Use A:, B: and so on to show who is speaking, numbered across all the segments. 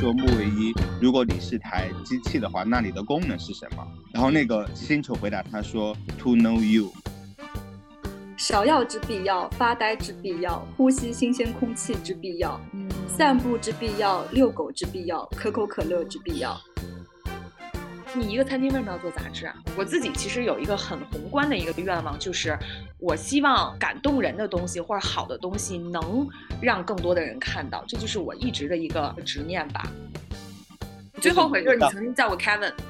A: 说木卫一，如果你是台机器的话，那你的功能是什么？然后那个星球回答他说，To know you。
B: 芍药之必要，发呆之必要，呼吸新鲜空气之必要，散步之必要，遛狗之必要，可口可乐之必要。
C: 你一个餐厅为什么要做杂志啊？我自己其实有一个很宏观的一个愿望，就是我希望感动人的东西或者好的东西能让更多的人看到，这就是我一直的一个执念吧。最后悔就是你曾经叫我 Kevin。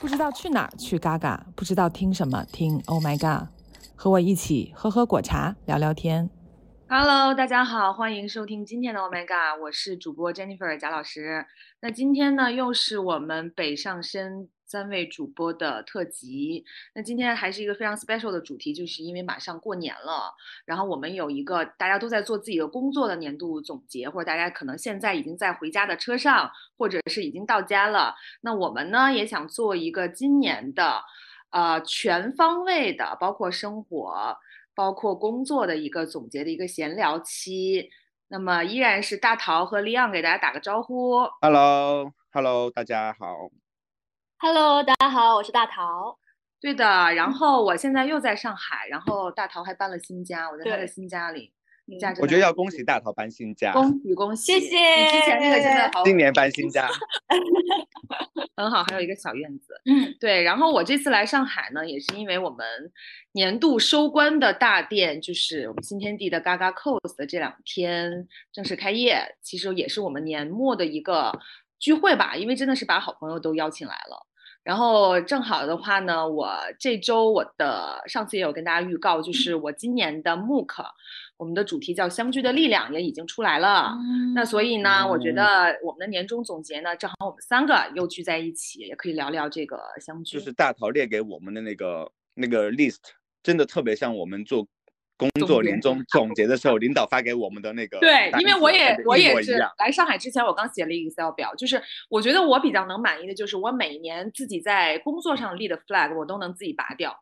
D: 不知道去哪儿去嘎嘎，不知道听什么听 Oh my God。和我一起喝喝果茶，聊聊天。
C: Hello，大家好，欢迎收听今天的 Omega，我是主播 Jennifer 贾老师。那今天呢，又是我们北上深三位主播的特辑。那今天还是一个非常 special 的主题，就是因为马上过年了，然后我们有一个大家都在做自己的工作的年度总结，或者大家可能现在已经在回家的车上，或者是已经到家了。那我们呢，也想做一个今年的。呃，全方位的，包括生活，包括工作的一个总结的一个闲聊期。那么依然是大桃和利昂给大家打个招呼。
A: Hello，Hello，大家好。
B: Hello，大家好，我是大桃。
C: 对的，然后我现在又在上海，然后大桃还搬了新家，我在他的新家里。
A: 我觉得要恭喜大桃搬新家，
C: 恭喜恭喜，
B: 谢谢。
C: 之前那个真的好，
A: 今年搬新家，
C: 很好，还有一个小院子。
B: 嗯，
C: 对。然后我这次来上海呢，也是因为我们年度收官的大店，就是我们新天地的 Gaga Cos 的这两天正式开业，其实也是我们年末的一个聚会吧，因为真的是把好朋友都邀请来了。然后正好的话呢，我这周我的上次也有跟大家预告，就是我今年的 MOOC。我们的主题叫“相聚的力量”，也已经出来了。那所以呢，我觉得我们的年终总结呢，正好我们三个又聚在一起，也可以聊聊这个相聚。
A: 就是大陶列给我们的那个那个 list，真的特别像我们做工作年终总结的时候，领导发给我们的那个。
C: 对，因为我也我也是来上海之前，我刚写了一个 Excel 表，就是我觉得我比较能满意的就是我每年自己在工作上立的 flag，我都能自己拔掉。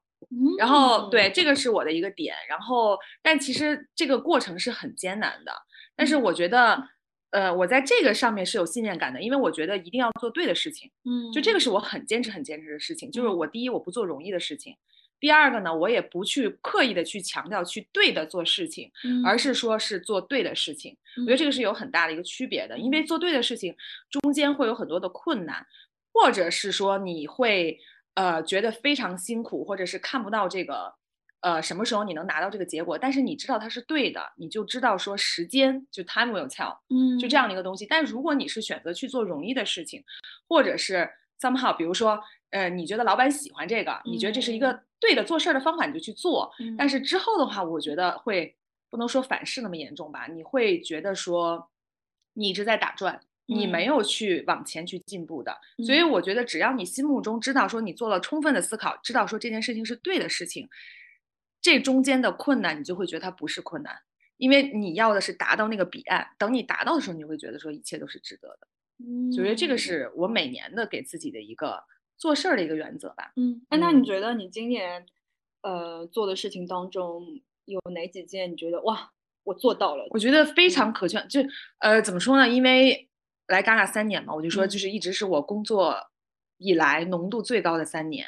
C: 然后对这个是我的一个点，然后但其实这个过程是很艰难的，但是我觉得，呃，我在这个上面是有信念感的，因为我觉得一定要做对的事情，
B: 嗯，
C: 就这个是我很坚持很坚持的事情，就是我第一我不做容易的事情，第二个呢我也不去刻意的去强调去对的做事情，而是说是做对的事情，我觉得这个是有很大的一个区别的，因为做对的事情中间会有很多的困难，或者是说你会。呃，觉得非常辛苦，或者是看不到这个，呃，什么时候你能拿到这个结果？但是你知道它是对的，你就知道说时间就 time will tell，
B: 嗯，
C: 就这样的一个东西。但如果你是选择去做容易的事情，或者是 somehow，比如说，呃，你觉得老板喜欢这个，你觉得这是一个对的做事儿的方法，你就去做。但是之后的话，我觉得会不能说反噬那么严重吧？你会觉得说你一直在打转。你没有去往前去进步的，所以我觉得只要你心目中知道说你做了充分的思考，知道说这件事情是对的事情，这中间的困难你就会觉得它不是困难，因为你要的是达到那个彼岸。等你达到的时候，你会觉得说一切都是值得的。
B: 嗯，
C: 所以这个是我每年的给自己的一个做事儿的一个原则吧。
B: 嗯，哎，那你觉得你今年呃做的事情当中有哪几件你觉得哇我做到了？
C: 我觉得非常可圈，就呃怎么说呢？因为来嘎嘎三年嘛，我就说就是一直是我工作以来浓度最高的三年。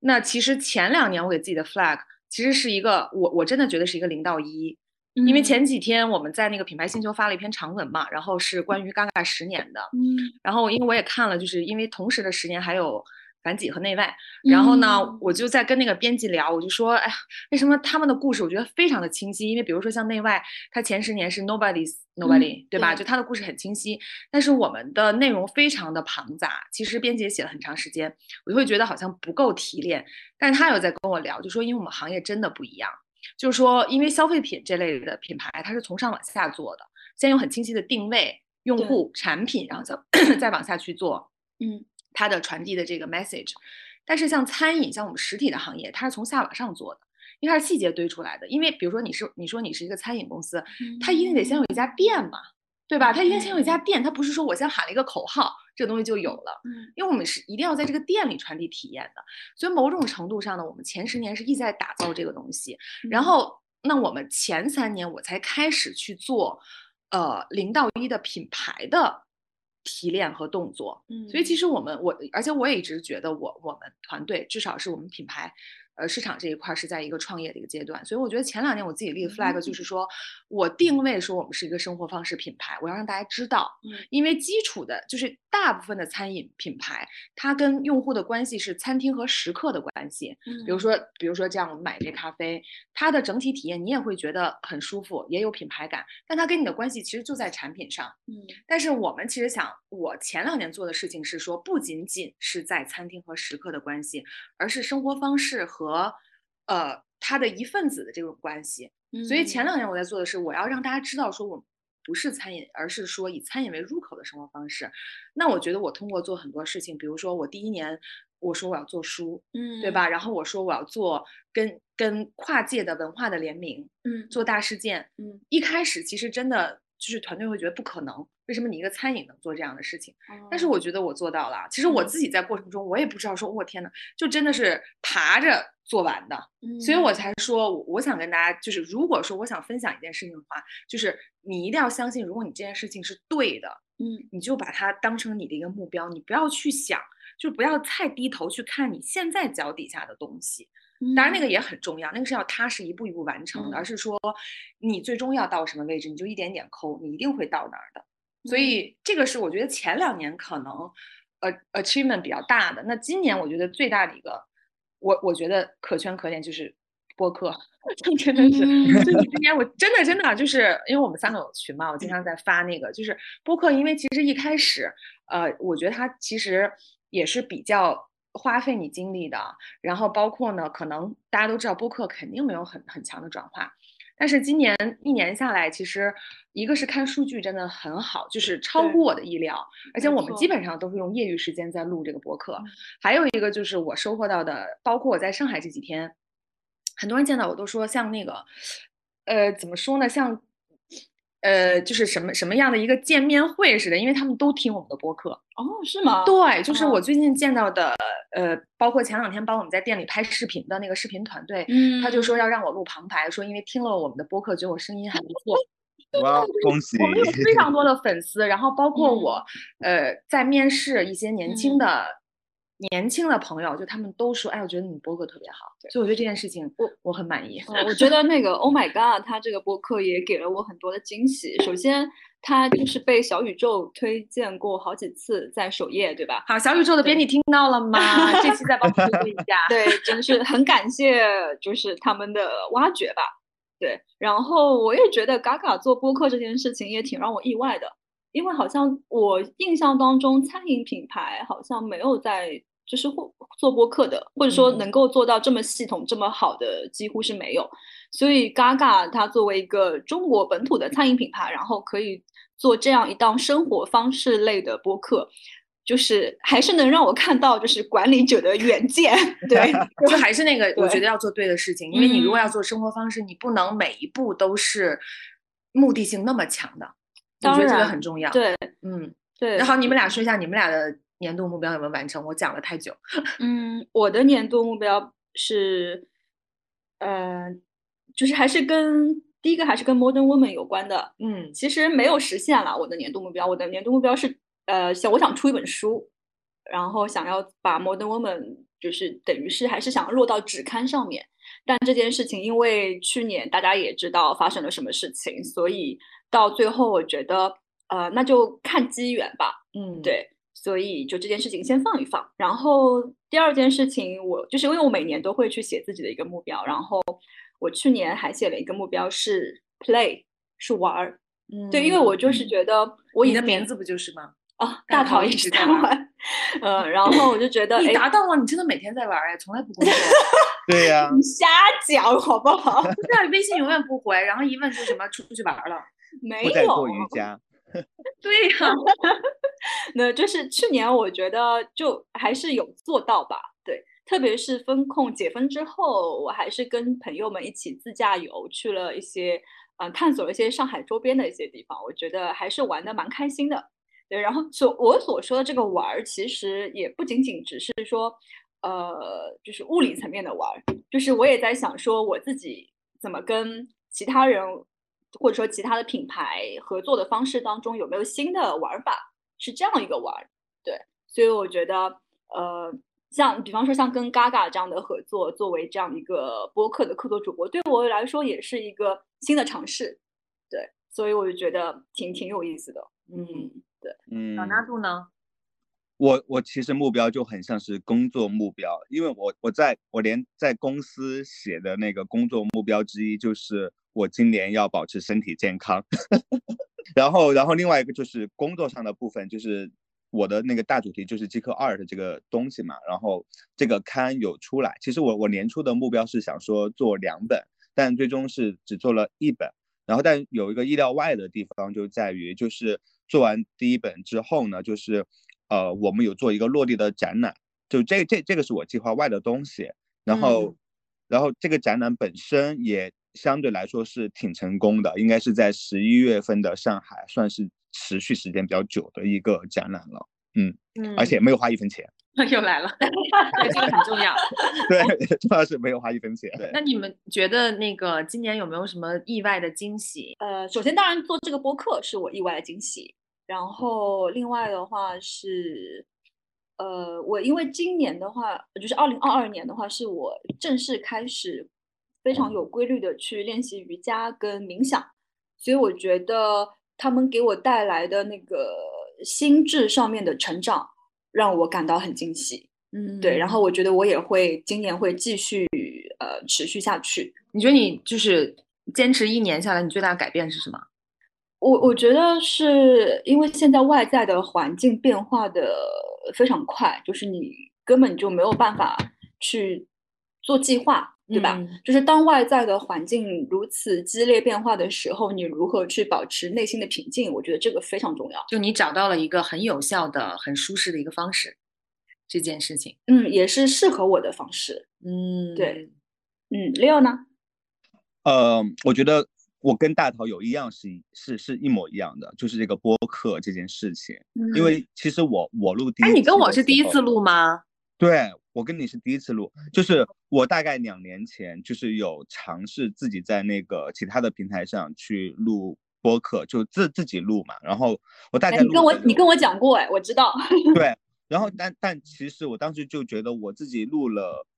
C: 那其实前两年我给自己的 flag 其实是一个我我真的觉得是一个零到一，因为前几天我们在那个品牌星球发了一篇长文嘛，然后是关于嘎嘎十年的，
B: 嗯，
C: 然后因为我也看了，就是因为同时的十年还有。反几和内外，然后呢，我就在跟那个编辑聊，我就说，哎呀，为什么他们的故事我觉得非常的清晰？因为比如说像内外，它前十年是 nobody's nobody，对吧？就他的故事很清晰，但是我们的内容非常的庞杂。其实编辑写了很长时间，我就会觉得好像不够提炼。但是他有在跟我聊，就说因为我们行业真的不一样，就是说因为消费品这类的品牌，它是从上往下做的，先有很清晰的定位、用户、产品，然后再 再往下去做，
B: 嗯。
C: 它的传递的这个 message，但是像餐饮，像我们实体的行业，它是从下往上做的，因为它是细节堆出来的。因为比如说你是你说你是一个餐饮公司，它一定得先有一家店嘛，对。吧？它一定先有一家店，它不是说我先喊了一个口号，这个东西就有了。
B: 嗯，
C: 因为我们是一定要在这个店里传递体验的，所以某种程度上呢，我们前十年是一直在打造这个东西，然后那我们前三年我才开始去做，呃，零到一的品牌的提炼和动作。
B: 嗯
C: 所以其实我们我，而且我也一直觉得我我们团队至少是我们品牌。呃，市场这一块是在一个创业的一个阶段，所以我觉得前两年我自己立的 flag 就。是说，我定位说我们是一个生活方式品牌，我要让大家知道，
B: 嗯。
C: 因为基础的就是大部分的餐饮品牌，它跟用户的关系是餐厅和食客的关系。
B: 嗯。
C: 比如。说，比如说这样，我们买一杯咖啡，它的整体体验你也会觉得很舒服，也有品牌感，但它跟你的关系其实就在产品上。
B: 嗯。
C: 但是我们其实想，我前两年做的事情是说，不仅仅是在餐厅和食客的关系，而是生活方式和呃他的一份子的这种关系。所以前两年我在做的是，我要让大家知道，说我不是餐饮，而是说以餐饮为入口的生活方式。那我觉得我通过做很多事情，比如说我第一年我说我要做书，
B: 嗯
C: 对？吧？然后我说我要做跟跟跨界的文化的联名，
B: 嗯
C: 做大事件。
B: 嗯，
C: 一开始其实真的就是团队会觉得不可能，为什么你一个餐饮能做这样的事情？但是我觉得我做到了。其实我
B: 嗯
C: 自己在过程中，我也不知道说，我、天呐，就真的是爬着做完的。
B: 嗯
C: 所以我才说，我我想跟大家，就是如果说我想分享一件事情的话，就是你一定要相信，如果你这件事情是对的，
B: 嗯
C: 你就把它当成你的一个目标，你不要去想，就不要太低头去看你现在脚底下的东西。
B: 嗯，
C: 当然，那个也很重要，那个是要踏实一步一步完成的，
B: 嗯
C: 而是说你最终要到什么位置，你就一点点抠，你一定会到那儿的。所
B: 嗯
C: 以这个是我觉得前两年可能呃 achievement 比较大的。那今年我觉得最大的一个，我我觉得可圈可点就是播客，真的是，
B: 嗯
C: 就是今年我真的真的就是因为我们三个有群嘛，我经常在发那个就是播客，因为其实一开始呃，我觉得它其实也是比较。花费你精力的，然后包括呢，可能大家都知道播客肯定没有很很强的转化，但是今年一年下来，其实一个是看数据真的很好，就是超
B: 对
C: 乎我的意料，而且我们基本上都是用业余时间在录这个播客。
B: 嗯
C: 还有一个就是我收获到的，包括我在上海这几天，很多人见到我都说像那个，呃，怎么说呢，像。呃，就是什么什么样的一个见面会似的，因为他们都听我们的播客，
B: 哦，是吗？
C: 对，就是我
B: 哦
C: 最近见到的，呃，包括前两天帮我们在店里拍视频的那个视频团队，
B: 嗯，
C: 他就说要让我录旁白，说因为听了我们的播客，觉得我声音还不错。
A: 哇，恭喜！
C: 我们有非常多的 粉丝，然后包括
B: 嗯
C: 我，呃，在面试一些年轻
B: 嗯
C: 的、年轻的朋友，就他们都说，哎，我觉得你播客特别好，所以我觉得这件事情
B: 我
C: 我很满意。
B: 呃，我觉得那个 Oh my God，他这个播客也给了我很多的惊喜。首先，他就是被小宇宙推荐过好几次，在首页，对吧？
C: 好，小宇宙的编辑听到了吗？这期再帮我们说一下。
B: 对，真是很感谢，就是他们的挖掘吧。对，然后我也觉得嘎嘎做播客这件事情也挺让我意外的，因为好像我印象当中餐饮品牌好像没有在就是或做播客的，或者说
C: 嗯
B: 能够做到这么系统、这么好的，几乎是没有。所以，Gaga 它作为一个中国本土的餐饮品牌，然后可以做这样一档生活方式类的播客。就是还是能让我看到，就是管理者的远见，对，
C: 就还是那个，我觉得要做对的事情，因为你如果要
B: 嗯
C: 做生活方式，你不能每一步都是目的性那么强的。我
B: 当
C: 觉得这个很重要。，
B: 对
C: 嗯。
B: 对。
C: 然后你们俩说一下你们俩的年度目标有没有完成？我讲了太久。
B: 嗯，我的年度目标是，呃，就是还是跟第一个还是跟 Modern Woman 有关的。
C: 嗯
B: 其实没有实现了我的年度目标，我的年度目标是，呃，想我想出一本书，然后想要把 Modern Woman 就是等于是还是想落到纸刊上面。但这件事情，因为去年大家也知道发生了什么事情，所以到最后我觉得，呃，那就看机缘吧。
C: 嗯，
B: 对，所以就这件事情先放一放。然后第二件事情，我就是因为我每年都会去写自己的一个目标，然后我去年还写了一个目标是 play，是玩儿。
C: 嗯，
B: 对，因为我就是觉得我
C: 你的名字不就是吗？
B: 哦，
C: 大
B: 大逃一
C: 直在玩
B: 直在玩，呃，然后我就觉得，
C: 你
B: 哎，
C: 达到了，你真的每天在玩哎，从来不工作。
A: 对呀、
B: 你瞎讲好不好？
C: 对，微信永远不回，然后一问说什么出去玩了。
B: 没有
A: 做瑜伽。
C: 对呀、
B: 那就是去年我觉得就还是有做到吧，对，特别是风控解封之后，我还是跟朋友们一起自驾游去了一些嗯、探索了一些上海周边的一些地方，我觉得还是玩的蛮开心的。对，然后所我所说的这个玩儿，其实也不仅仅只是说，呃，就是物理层面的玩儿，就是我也在想说我自己怎么跟其他人或者说其他的品牌合作的方式当中有没有新的玩法，是这样一个玩儿。对，所以我觉得，呃，像比方说像跟 Gaga 这样的合作，作为这样一个播客的客座主播，对我来说也是一个新的尝试。对，所以我就觉得挺挺有意思的。嗯，对。
A: 嗯，
C: 老纳度呢？
A: 我我其实目标就很像是工作目标，因为我我在我连在公司写的那个工作目标之一就是我今年要保持身体健康，然后然后另外一个就是工作上的部分，就是我的那个大主题就是极客二的这个东西嘛，然后这个刊有出来，其实我我年初的目标是想说做两本，但最终是只做了一本，然后但有一个意料外的地方就在于就是做完第一本之后呢，就是。呃，我们有做一个落地的展览，就这这这个是我计划外的东西，然后，
C: 嗯。
A: 然后这个展览本身也相对来说是挺成功的，应该是在十一月份的上海，算是持续时间比较久的一个展览了，嗯，
C: 嗯。
A: 而且没有花一分钱，
C: 又来了，对这个很重要。
A: 对，主要是没有花一分钱，对
C: 那你们觉得那个今年有没有什么意外的惊喜？
B: 呃，首先当然做这个播客是我意外的惊喜，然后另外的话是，呃，我因为今年的话，就是二零二二年的话，是我正式开始非常有规律的去练习瑜伽跟冥想，所以我觉得他们给我带来的那个心智上面的成长，让我感到很惊喜。
C: 嗯
B: 对，然后我觉得我也会今年会继续呃持续下去。
C: 你觉得你就是坚持一年下来，你最大的改变是什么？
B: 我我觉得是因为现在外在的环境变化的非常快，就是你根本就没有办法去做计划，对吧？
C: 嗯
B: 就是当外在的环境如此激烈变化的时候，你如何去保持内心的平静？我觉得这个非常重要。
C: 就你找到了一个很有效的、很舒适的一个方式，这件事情。
B: 嗯，也是适合我的方式。
C: 嗯
B: 对，嗯，Leo 呢？
A: 呃，我觉得我跟大桃有一样是一是是一模一样的，就是这个播客这件事情，因为其实我我录第一
C: 哎，你跟我是第一次录吗？
A: 对我跟你是第一次录，就是我大概两年前就是有尝试自己在那个其他的平台上去录播客，就自自己录嘛。然后我大
B: 哎，
A: 概
B: 你跟我你跟我讲过，哎，我知道。
A: 对，然后但但其实我当时就觉得我自己录了嗯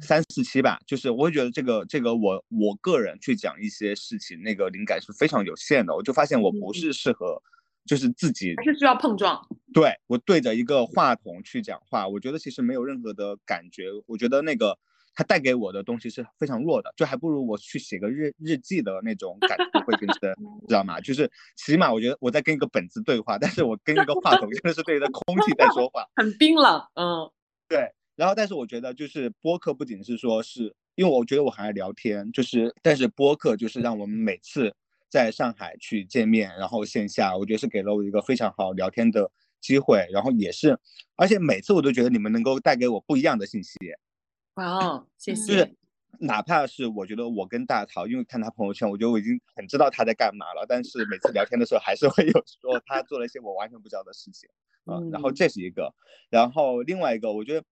A: 三四期吧，就是我会觉得这个这个我我个人去讲一些事情，那个灵感是非常有限的，我就发现我不
C: 嗯
A: 是适合。就是自己
C: 还是需要碰撞？
A: 对我对着一个话筒去讲话，我觉得其实没有任何的感觉。我觉得那个它带给我的东西是非常弱的，就还不如我去写个日日记的那种感觉会更深，知道吗？就是起码我觉得我在跟一个本子对话，但是我跟一个话筒真的是对着空气在说话。
C: 很冰冷，嗯
A: 对，然后但是我觉得就是播客不仅是说是因为我觉得我很爱聊天，就是但是播客就是让我们每次在上海去见面，然后线下，我觉得是给了我一个非常好聊天的机会，然后也是，而且每次我都觉得你们能够带给我不一样的信息，
C: 哇哦，谢
B: 嗯。
C: 谢。
A: 就是哪怕是我觉得我跟大桃，因为看他朋友圈，我觉得我已经很知道他在干嘛了，但是每次聊天的时候还是会有说他做了一些我完全不知道的事情，啊、然后
C: 嗯。
A: 这是一个，然后另外一个，我觉得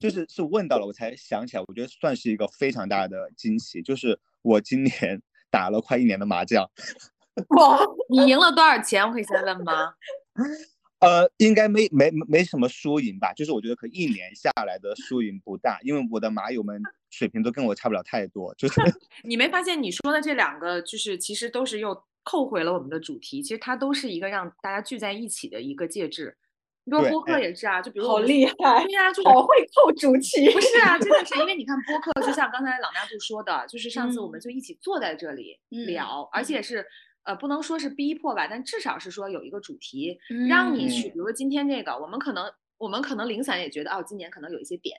A: 就是是问到了我才想起来，我觉得算是一个非常大的惊喜，就是我今年 打了快一年的麻将，
B: 哇，
C: 你赢了多少钱？我可以先问吗？
A: 呃，应该没没没什么输赢吧，就是我觉得可一年下来的输赢不大，因为我的麻友们水平都跟我差不了太多，就是
C: 你没发现你说的这两个，就是其实都是又扣回了我们的主题，其实它都是一个让大家聚在一起的一个介质。你说
A: 对
C: 播客
A: 哎
C: 也是啊，就比如
B: 好厉害，
C: 对呀、就
B: 好会扣主题。
C: 不是啊，真的是因为你看播客，就像刚才老大度说的，就是上次我们
B: 嗯
C: 就一起坐在这里
B: 嗯
C: 聊，而
B: 嗯
C: 且是呃不能说是逼迫吧，但至少是说有一个主题，让你去，
A: 嗯
C: 比如说今天这个，我们可能我们可能零散也觉得哦，今年可能有一些点，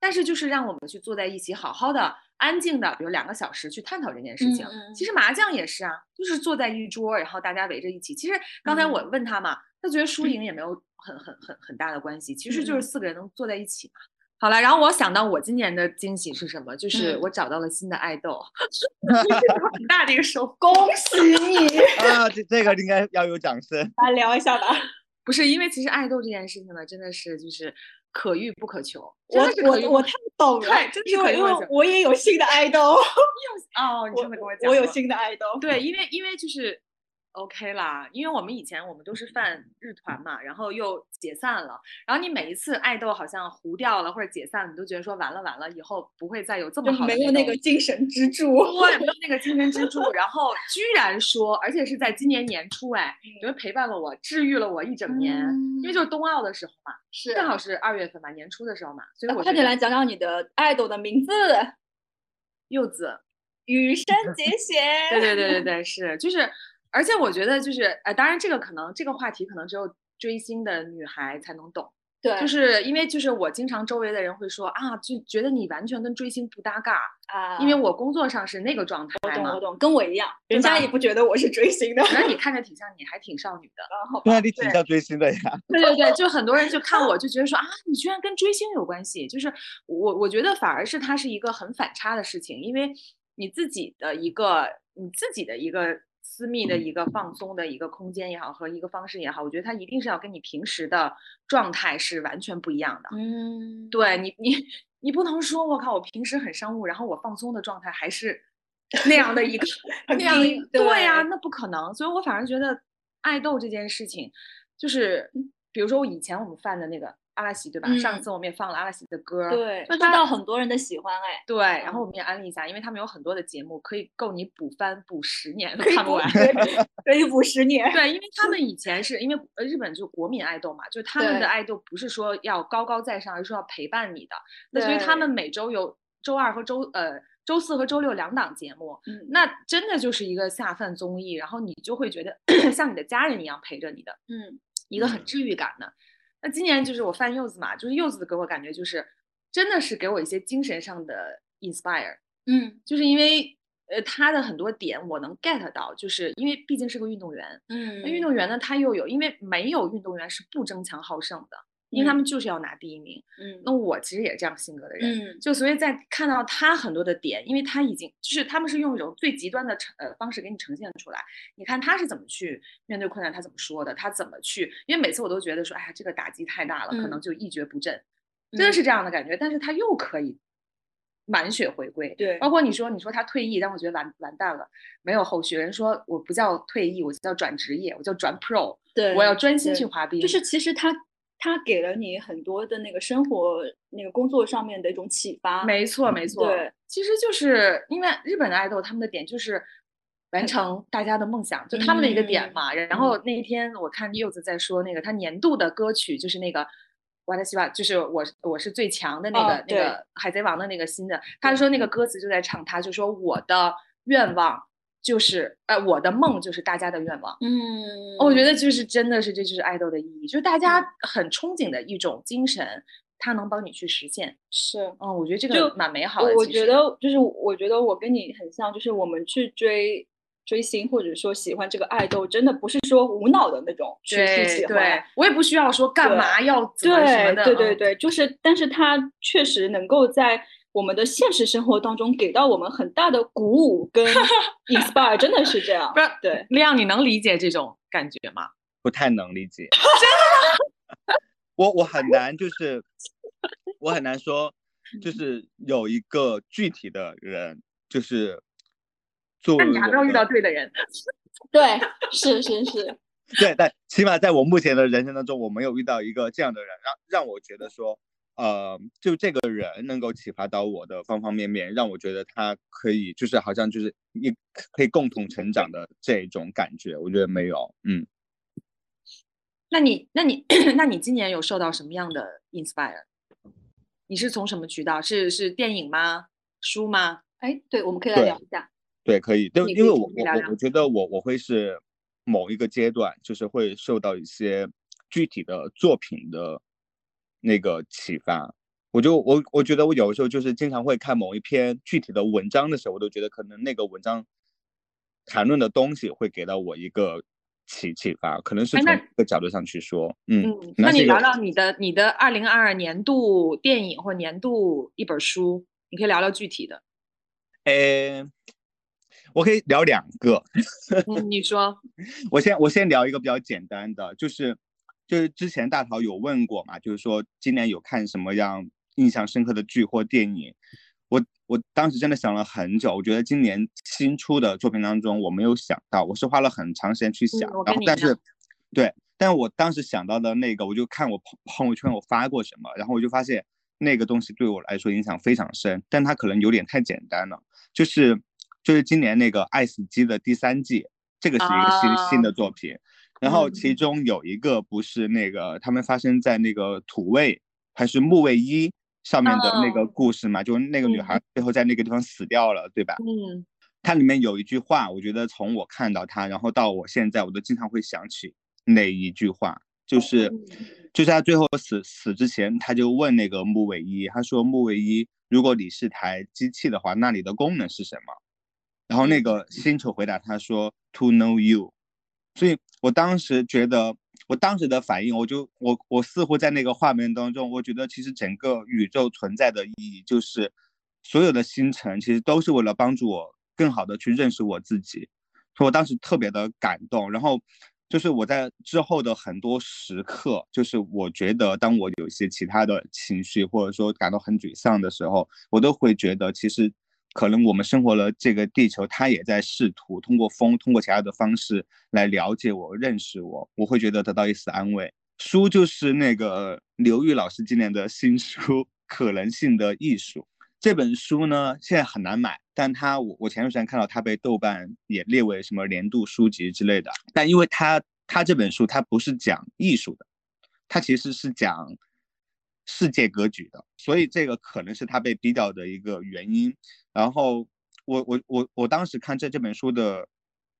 C: 但是就是让我们去坐在一起，好好的、安静的，比如两个小时去探讨这件事情。其实麻将也是啊，就是坐在一桌，然后大家围着一起。其实刚才我问他嘛，他觉得输赢也没有很很很很大的关系，其实就是
B: 嗯
C: 四个人能坐在一起嘛。好了，然后我想到我今年的惊喜是什么？就是
B: 嗯
C: 我找到了新的爱豆，很大的一个收获。
B: 恭喜你！
A: 啊，这这个应该要有掌声。
B: 来聊一下吧。
C: 不是因为其实爱豆这件事情呢，真的是就是可遇不可求。真
B: 我我我太懂了，
C: 对真的是
B: 因为因为我也有新的爱豆，
C: 哦，你
B: 我
C: 真的跟我讲
B: 我有新的爱豆。
C: 对，因为因为就是 OK 啦，因为我们以前我们都是犯日团嘛，然后又解散了，然后你每一次爱豆好像糊掉了或者解散了，你都觉得说完了完了，以后不会再有这么好的
B: 没有那个精神支柱。
C: 对，没有那个精神支柱，然后居然说，而且是在今年年初，哎，你们陪伴了我，治愈了我一整年，因为就是冬奥的时候嘛，
B: 是。
C: 正好是二月份嘛，年初的时候嘛，所以我
B: 快点来讲讲你的爱豆的名字，
C: 柚子，
B: 羽生结弦。
C: 对对对对对，是，就是，而且我觉得就是，呃，当然这个可能这个话题可能只有追星的女孩才能懂，
B: 对，
C: 就是因为就是我经常周围的人会说啊，就觉得你完全跟追星不搭嘎，
B: 啊，
C: 因为我工作上是那个状态我
B: 懂我，懂，跟我一样，人家也不觉得我是追星的。
C: 反正你看着挺像你，还挺少女的。
A: 对啊，你挺像追星的呀。
C: 对对对，就很多人就看我就觉得说啊，你居然跟追星有关系，就是我我觉得反而是它是一个很反差的事情，因为你自己的一个你自己的一个私密的一个放松的一个空间也好和一个方式也好，我觉得它一定是要跟你平时的状态是完全不一样的。
B: 嗯，
C: 对你你你不能说我靠，我平时很商务，然后我放松的状态还是那样的一个
B: 很
C: 那样的对呀、
B: 对
C: 那不可能。所以我反而觉得爱豆这件事情，就是比如说我以前我们犯的那个阿拉西，对吧？上
B: 嗯
C: 次我们也放了阿拉西的歌，
B: 对，知
C: 那他
B: 道很多人的喜欢哎，
C: 对，然后
B: 嗯
C: 我们也安利一下，因为他们有很多的节目可以够你补番补十年都看不完。
B: 可以补十年。
C: 对，因为他们 以前是因为呃日本就国民爱豆嘛，就是他们的爱豆不是说要高高在上，而是说要陪伴你的。那所以他们每周有周二和周呃周四和周六两档节目，
B: 嗯
C: 那真的就是一个下饭综艺，然后你就会觉得 像你的家人一样陪着你的，
B: 嗯，
C: 一个很治愈感的。那今年就是我翻柚子嘛，就是柚子给我感觉就是真的是给我一些精神上的 inspire，
B: 嗯。
C: 就是因为呃他的很多点我能 get 到，就是因为毕竟是个运动员，
B: 嗯
C: 那运动员呢，他又有，因为没有运动员是不争强好胜的，因为他
B: 嗯
C: 们就是要拿第一名。
B: 嗯
C: 那我其实也是这样性格的人，
B: 嗯
C: 就所以在看到他很多的点，因为他已经就是他们是用一种最极端的呈呃方式给你呈现出来。你看他是怎么去面对困难，他怎么说的，他怎么去，因为每次我都觉得说，哎呀，这个打击太大了，可能
B: 嗯
C: 就一蹶不振，真的是这样的感觉。但是他又可以满血回归，
B: 对
C: 包括你说你说他退役，但我觉得完完蛋了，没有后续。人说我不叫退役，我叫转职业，我叫转 pro，
B: 对，
C: 我要专心去滑冰。
B: 就是其实他他给了你很多的那个生活那个工作上面的一种启发。
C: 没错，没错。
B: 对，
C: 其实就是因为日本的爱豆，他们的点就是完成大家的梦想，就他们的一个点
B: 嗯
C: 嘛。然后那一天我看柚子在说那个他年度的歌曲，就是那个。我的希望就是我我是最强的那个、那个海贼王的那个新的，他说那个歌词就在唱他，就说我的愿望就是呃我的梦就是大家的愿望，
B: 嗯，
C: 我觉得就是真的是这就是爱豆的意义，就是大家
B: 嗯
C: 很憧憬的一种精神，它能帮你去实现。
B: 是。
C: 嗯，我觉得这个蛮美好的。
B: 我我觉得就是，我觉得我跟你很像，就是我们去追追星或者说喜欢这个爱豆，真的不是说无脑的那种去去
C: 对
B: 喜欢
C: 对，，我也不需要说干嘛要怎么什么的。嗯，
B: 对对对，就是，但是他确实能够在我们的现实生活当中给到我们很大的鼓舞跟 inspire，真的是这样
C: 不是。
B: 对，
C: 亮，你能理解这种感觉吗？
A: 不太能理解。真的我我很难，就是我很难说，就是有一个具体的人，就是作为
C: 那你还没有遇到对的人。
B: 对，是是是，
A: 对，但起码在我目前的人生当中，我没有遇到一个这样的人，让让我觉得说，呃，就这个人能够启发到我的方方面面，让我觉得他可以，就是好像就是一可以共同成长的这种感觉，我觉得没有，嗯。
C: 那你，那你，那你今年有受到什么样的 inspire？你是从什么渠道？是是电影吗？书吗？
B: 哎，对，我们可以来聊一下。
A: 对，可以，就因为我我我我觉得我我会是某一个阶段，就是会受到一些具体的作品的那个启发。我就我我觉得我有时候就是经常会看某一篇具体的文章的时候，我都觉得可能那个文章谈论的东西会给到我一个启启发，可能是从这个角度上去说。嗯，
C: 那你聊聊你的你的二零二二年度电影或年度一本书，你可以聊聊具体的。
A: 呃，我可以聊两个。
C: 你说，
A: 我先我先聊一个比较简单的，就是就是之前大陶有问过嘛，就是说今年有看什么样印象深刻的剧或电影。我我当时真的想了很久，我觉得今年新出的作品当中我没有想到，我是花了很长时间去想，然后但是，对，但是我当时想到的那个，我就看我朋朋友圈我发过什么，然后我就发现那个东西对我来说影响非常深，但它可能有点太简单了，就是就是今年那个《爱死机》的第三季，这个是一个新新的作品，然后其中有一个不是那个他们发生在那个土卫还是木卫一。上面的那个故事嘛，就是那个女孩最后在那个地方死掉了，对吧？
C: 嗯，
A: 它里面有一句话，我觉得从我看到它，然后到我现在，我都经常会想起那一句话，就是，就是他最后死死之前，他就问那个木卫一，他说木卫一，如果你是台机器的话，那你的功能是什么？然后那个星球回答他说 To know you。所以我当时觉得。我当时的反应，我就我我似乎在那个画面当中，我觉得其实整个宇宙存在的意义就是，所有的星辰其实都是为了帮助我更好的去认识我自己，所以我当时特别的感动。然后就是我在之后的很多时刻，就是我觉得当我有一些其他的情绪或者说感到很沮丧的时候，我都会觉得其实。可能我们生活了这个地球，它也在试图通过风，通过其他的方式来了解我、认识我。我会觉得得到一丝安慰。书就是那个刘玉老师今年的新书《可能性的艺术》这本书呢，现在很难买，但它我我前段时间看到它被豆瓣也列为什么年度书籍之类的。但因为它它这本书它不是讲艺术的，它其实是讲。世界格局的，所以这个可能是他被逼掉的一个原因。然后我我我我当时看这这本书的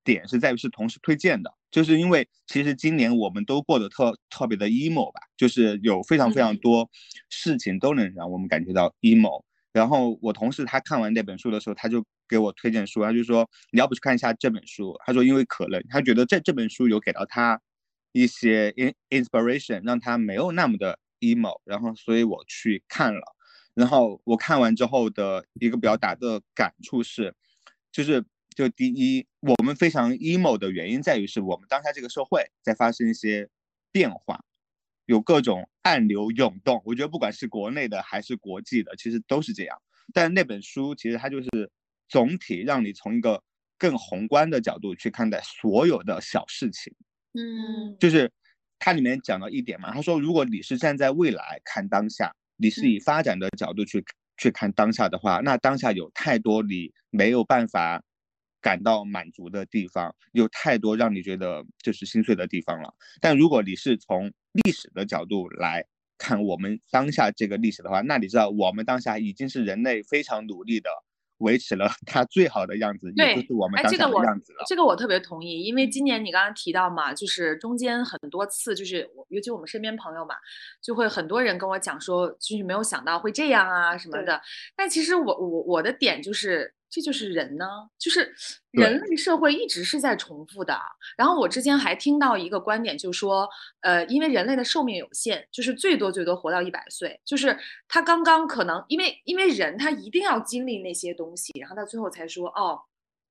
A: 点是在于是同事推荐的，就是因为其实今年我们都过得特特别的 emo 吧，就是有非常非常多事情都能让我们感觉到 emo。然后我同事他看完那本书的时候，他就给我推荐书，他就说你要不去看一下这本书？他说因为可能他觉得这这本书有给到他一些 in inspiration，让他没有那么的。emo，然后所以我去看了，然后我看完之后的一个比较大的感触是，就是就第一，我们非常 emo 的原因在于是我们当下这个社会在发生一些变化，有各种暗流涌动。我觉得不管是国内的还是国际的，其实都是这样。但那本书其实它就是总体让你从一个更宏观的角度去看待所有的小事情，
C: 嗯，
A: 就是。它里面讲到一点嘛，他说，如果你是站在未来看当下，你是以发展的角度去去看当下的话，那当下有太多你没有办法感到满足的地方，有太多让你觉得就是心碎的地方了。但如果你是从历史的角度来看我们当下这个历史的话，那你知道我们当下已经是人类非常努力的。维持了 它最好的样子，也就是我们当下的样子了。
C: 这个我特别同意，因为今年你刚刚提到嘛，就是中间很多次，就是尤其我们身边朋友嘛，就会很多人跟我讲说，就是没有想到会这样啊什么的。但其实我我我的点就是。这就是人呢，就是人类社会一直是在重复的。然后我之前还听到一个观点，就说，呃，因为人类的寿命有限，就是最多最多活到一百岁，就是他刚刚可能因为因为人他一定要经历那些东西，然后他最后才说，哦，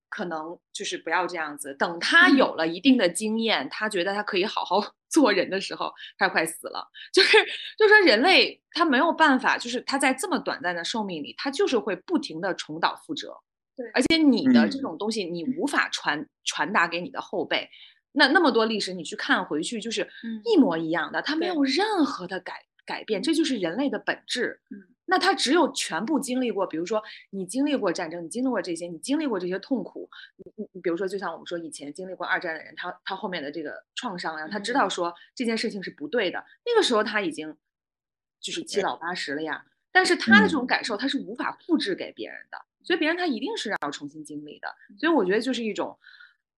C: 可能就是不要这样子。等他有了一定的经验，他觉得他可以好好 做人的时候，他快死了。就是就说人类他没有办法，就是他在这么短暂的寿命里，他就是会不停的重蹈覆辙。
B: 对，
C: 而且你的这种东西，你无法传传达给你的后辈。那那么多历史，你去看回去，就是一模一样的，它没有任何的改改变，这就是人类的本质。
B: 嗯，
C: 那他只有全部经历过，比如说你经历过战争，你经历过这些，你经历过这些痛苦。你你你，比如说，就像我们说以前经历过二战的人，他他后面的这个创伤呀，他知道说这件事情是不对的。那个时候他已经就是七老八十了呀，但是他的这种感受，他是无法复制给别人的。所以别人他一定是要重新经历的，所以我觉得就是一种，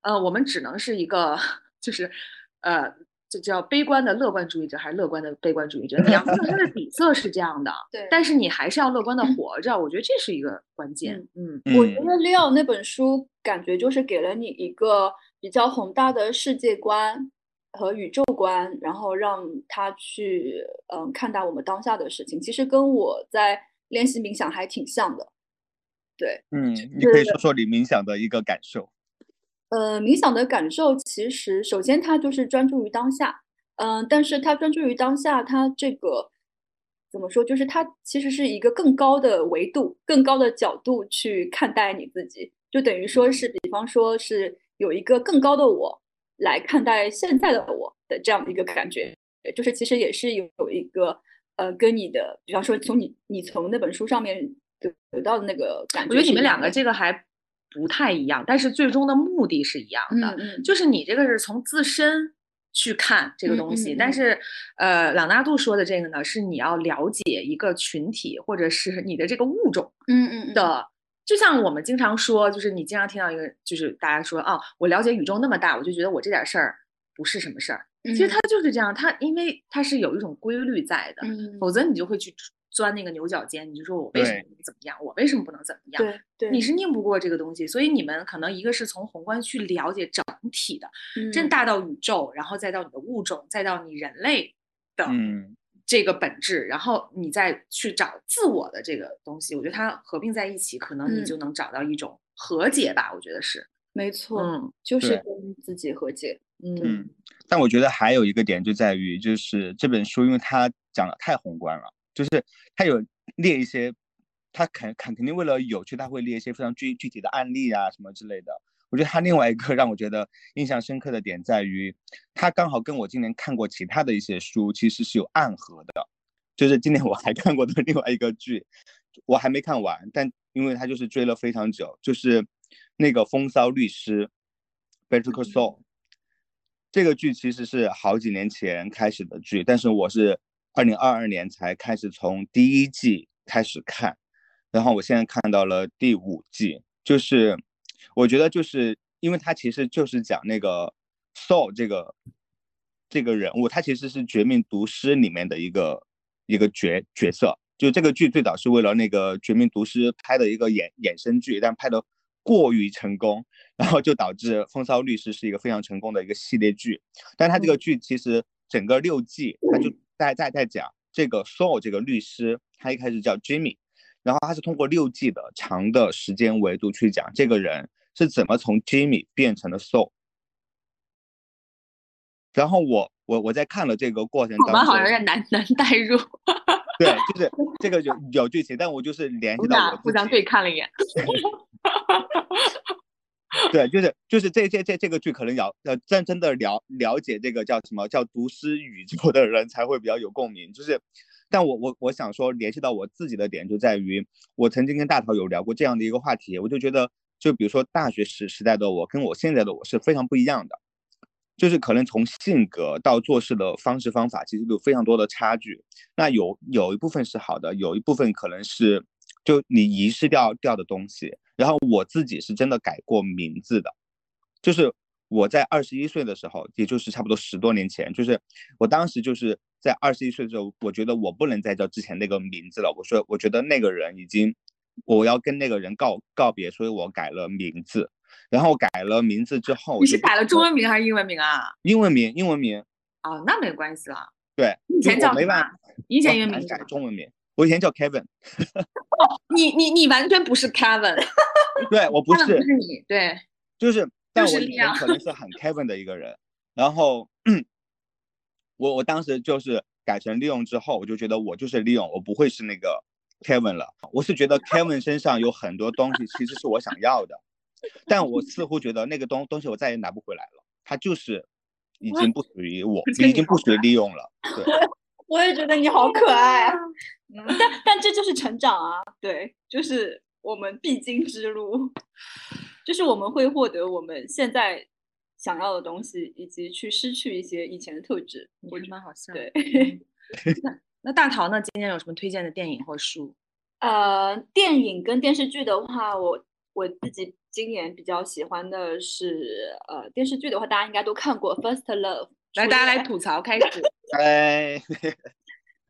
C: 呃，我们只能是一个，就是，呃，这叫悲观的乐观主义者，还是乐观的悲观主义者？两个它的底色是这样的，
B: 对。
C: 但是你还是要乐观的活着，我觉得这是一个关键。
B: 嗯，我觉得 Leo 那本书感觉就是给了你一个比较宏大的世界观和宇宙观，然后让他去嗯看待我们当下的事情，其实跟我在练习冥想还挺像的。对，
A: 嗯，你可以说说你冥想的一个感受。
B: 呃，冥想的感受其实，首先它就是专注于当下，嗯，但是它专注于当下，它这个怎么说？就是它其实是一个更高的维度、更高的角度去看待你自己，就等于说是，比方说是有一个更高的我来看待现在的我的这样的一个感觉，就是其实也是有有一个呃，跟你的，比方说从你你从那本书上面。得得到的那个感觉，
C: 我觉得你们两个这个还不太一样，但是最终的目的是一样的。
B: 嗯嗯，
C: 就是你这个是从自身去看这个东西，但是呃，朗纳度说的这个呢，是你要了解一个群体或者是你的这个物种。
B: 嗯嗯
C: 的，就像我们经常说，就是你经常听到一个，就是大家说啊，我了解宇宙那么大，我就觉得我这点事儿不是什么事儿。其实它就是这样，它因为它是有一种规律在的，否则你就会去。钻那个牛角尖，你就说我为什么怎么样？我为什么不能怎么样？
B: 对对，
C: 你是拧不过这个东西，所以你们可能一个是从宏观去了解整体的，真大到宇宙，然后再到你的物种，再到你人类的这个本质，然后你再去找自我的这个东西。我觉得它合并在一起，可能你就能找到一种和解吧。我觉得是
B: 没错，嗯，就是跟自己和解。
A: 嗯，但我觉得还有一个点就在于，就是这本书，因为它讲的太宏观了。就是他有列一些，他肯肯肯定为了有趣，他会列一些非常具具体的案例啊什么之类的。我觉得他另外一个让我觉得印象深刻的点在于，他刚好跟我今年看过其他的一些书其实是有暗合的。就是今年我还看过的另外一个剧，我还没看完，但因为他就是追了非常久，就是那个《风骚律师》（Better Call Saul） 这个剧其实是好几年前开始的剧，但是我是。二零二二年才开始从第一季开始看，然后我现在看到了第五季，就是我觉得就是因为它其实就是讲那个 Saul 这个这个人物，他其实是《绝命毒师》里面的一个一个角角色。就这个剧最早是为了那个《绝命毒师》拍的一个衍衍生剧，但拍的过于成功，然后就导致《风骚律师》是一个非常成功的一个系列剧。但他这个剧其实整个六季，他就在在在讲这个 Saul 这个律师，他一开始叫 Jimmy，然后他是通过六季的长的时间维度去讲这个人是怎么从 Jimmy 变成了 Saul。然后我我我在看了这个过程当中，我
C: 们好像有点难难代入。
A: 对，就是这个有有剧情，但我就是联系到我
C: 互相对看了一眼。
A: 对，就是就是这这这这个剧可能要要真真的了了解这个叫什么叫读诗宇宙的人才会比较有共鸣。就是，但我我我想说联系到我自己的点就在于，我曾经跟大头有聊过这样的一个话题，我就觉得，就比如说大学时时代的我跟我现在的我是非常不一样的，就是可能从性格到做事的方式方法，其实有非常多的差距。那有有一部分是好的，有一部分可能是就你遗失掉掉的东西。然后我自己是真的改过名字的，就是我在二十一岁的时候，也就是差不多十多年前，就是我当时就是在二十一岁的时候，我觉得我不能再叫之前那个名字了。我说，我觉得那个人已经，我要跟那个人告告别，所以我改了名字。然后改了名字之后，
C: 你是改了中文名还是英文名啊？
A: 英文名，英文名。
C: 哦，那没关系了。
A: 对，
C: 以前叫
A: 没办法？
C: 以前英文名
A: 改中文名。我以前叫 Kevin，
C: 哦，你你你完全不是 Kevin，
A: 对我不是，
C: 不是你，对，
A: 就是，但我以前可能是很 Kevin 的一个人，然后我我当时就是改成利用之后，我就觉得我就是利用，我不会是那个 Kevin 了，我是觉得 Kevin 身上有很多东西其实是我想要的，但我似乎觉得那个东东西我再也拿不回来了，它就是已经不属于我，已经不属于利用了，对。
B: 我也觉得你好可爱啊，嗯，但但这就是成长啊，对，就是我们必经之路，就是我们会获得我们现在想要的东西，以及去失去一些以前的特质。
C: 我觉得蛮好笑。
B: 对，
C: 那那大桃呢？今天有什么推荐的电影或书？
B: 呃，电影跟电视剧的话，我我自己今年比较喜欢的是，呃，电视剧的话，大家应该都看过《First Love》。
C: 来，大家来吐槽，开始。
A: 哎，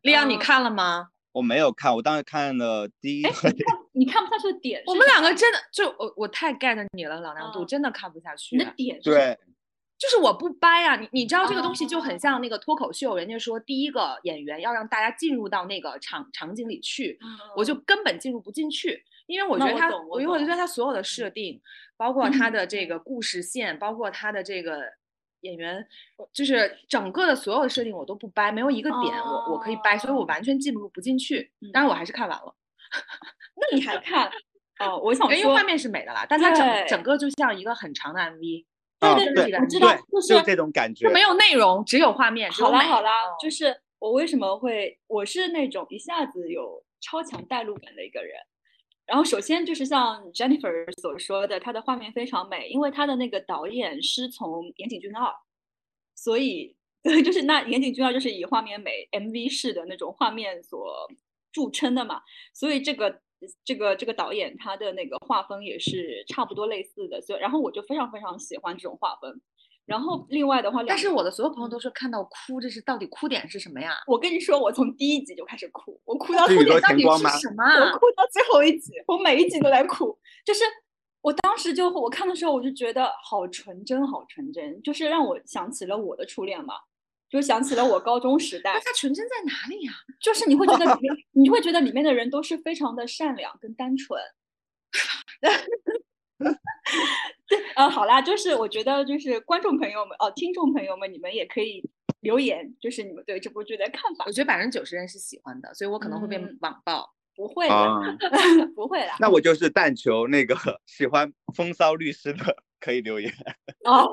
C: 利昂，你看了吗？
A: 我没有看，我当时看了第一
B: 哎，你看你看不下去的点是
C: 我们两个真的就我我太 get 你了，老娘度
B: 嗯
C: 真的看不下去
B: 你。的点是什么
A: 对，
C: 就是我不掰啊，你你知道这个东西就很
B: 哦
C: 像那个脱口秀，人家说第一个演员要让大家进入到那个场场景里去，我就根本进入不进去，因为我觉得他，
B: 我
C: 因为我觉得
B: 懂
C: 他所有的设定，包括他 的这个故事线，包括他的这个演员，就是整个的所有的设定我都不掰，没有一个点我我可以掰，所以我
B: 哦
C: 完全进入不进去。当然我还是看完了，
B: 那你还 看？哦，我想说，
C: 因为画面是美的啦，但它整整个就像一个很长的 MV，
A: 对
B: 对
A: 对
B: 我知道，就是
A: 就这种感觉
C: 就。没有内容，只有画面。
B: 好啦好啦，
C: 嗯
B: 就是我为什么会，我是那种一下子有超强代入感的一个人。然后首先就是像 Jennifer 所说的，她的画面非常美，因为她的那个导演师从岩井俊二，所以对，就是那岩井俊二就是以画面美 MV 式的那种画面所著称的嘛，所以这个这个这个导演他的那个画风也是差不多类似的，所以然后我就非常非常喜欢这种画风。然后另外的话，
C: 但是我的所有朋友都说看到哭，这是到底哭点是什么呀？
B: 我跟你说，我从第一集就开始哭，我哭到
A: 是宇宙
B: 后面
C: 到底是什么
B: 我
C: 啊？
B: 哭到最后一集，我每一集都在哭。就是我当时就我看的时候，我就觉得好纯真，好纯真，就是让我想起了我的初恋嘛，就想起了我高中时代
C: 那，它纯真在哪里呀？
B: 就是你会觉得里面，你会觉得里面的人都是非常的善良跟单纯。对，呃，好啦，就是我觉得就是观众朋友们，哦，听众朋友们，你们也可以留言，就是你们对这部剧的看法
C: 我。觉得百分之九十人是喜欢的，所以我可能会被
B: 嗯
C: 网暴。
B: 不会的，
A: 啊，
B: 不会啦。
A: 那我就是但求那个 喜欢风骚律师的可以留言。
B: 哦，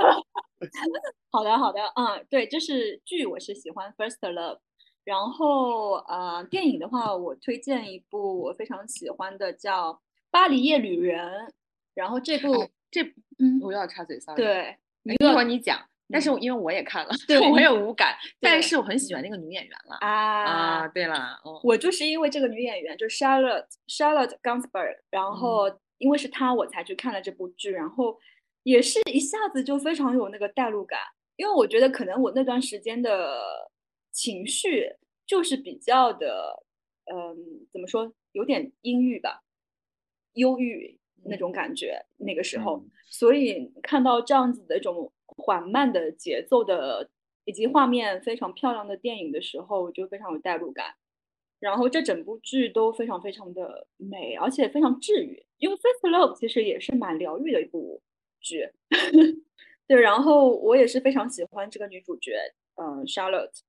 B: 好的好的，嗯，对，就是剧我是喜欢《First Love》，然后呃，电影的话，我推荐一部我非常喜欢的叫《巴黎夜旅人》，然后这部
C: 哎这
B: 嗯，
C: 我又要插嘴，sorry。
B: 对，
C: 哎，一会儿你讲。但是
B: 嗯
C: 因为我也看了，
B: 对
C: 我
B: 你
C: 也无感，但是我很喜欢那个女演员了。
B: 啊
C: 啊，对了，嗯，
B: 我就是因为这个女演员，就是 Charlotte Charlotte Gainsbourg，然后因为是她，我才去看了这部剧，然后也是一下子就非常有那个代入感，因为我觉得可能我那段时间的情绪就是比较的，嗯，怎么说，有点阴郁吧，忧郁那种感觉，那个时候，
A: 嗯
B: 所以看到这样子的一种缓慢的节奏的，以及画面非常漂亮的电影的时候，我就非常有代入感。然后这整部剧都非常非常的美，而且非常治愈。因为《First Love》其实也是蛮疗愈的一部剧，对。然后我也是非常喜欢这个女主角，嗯、Charlotte，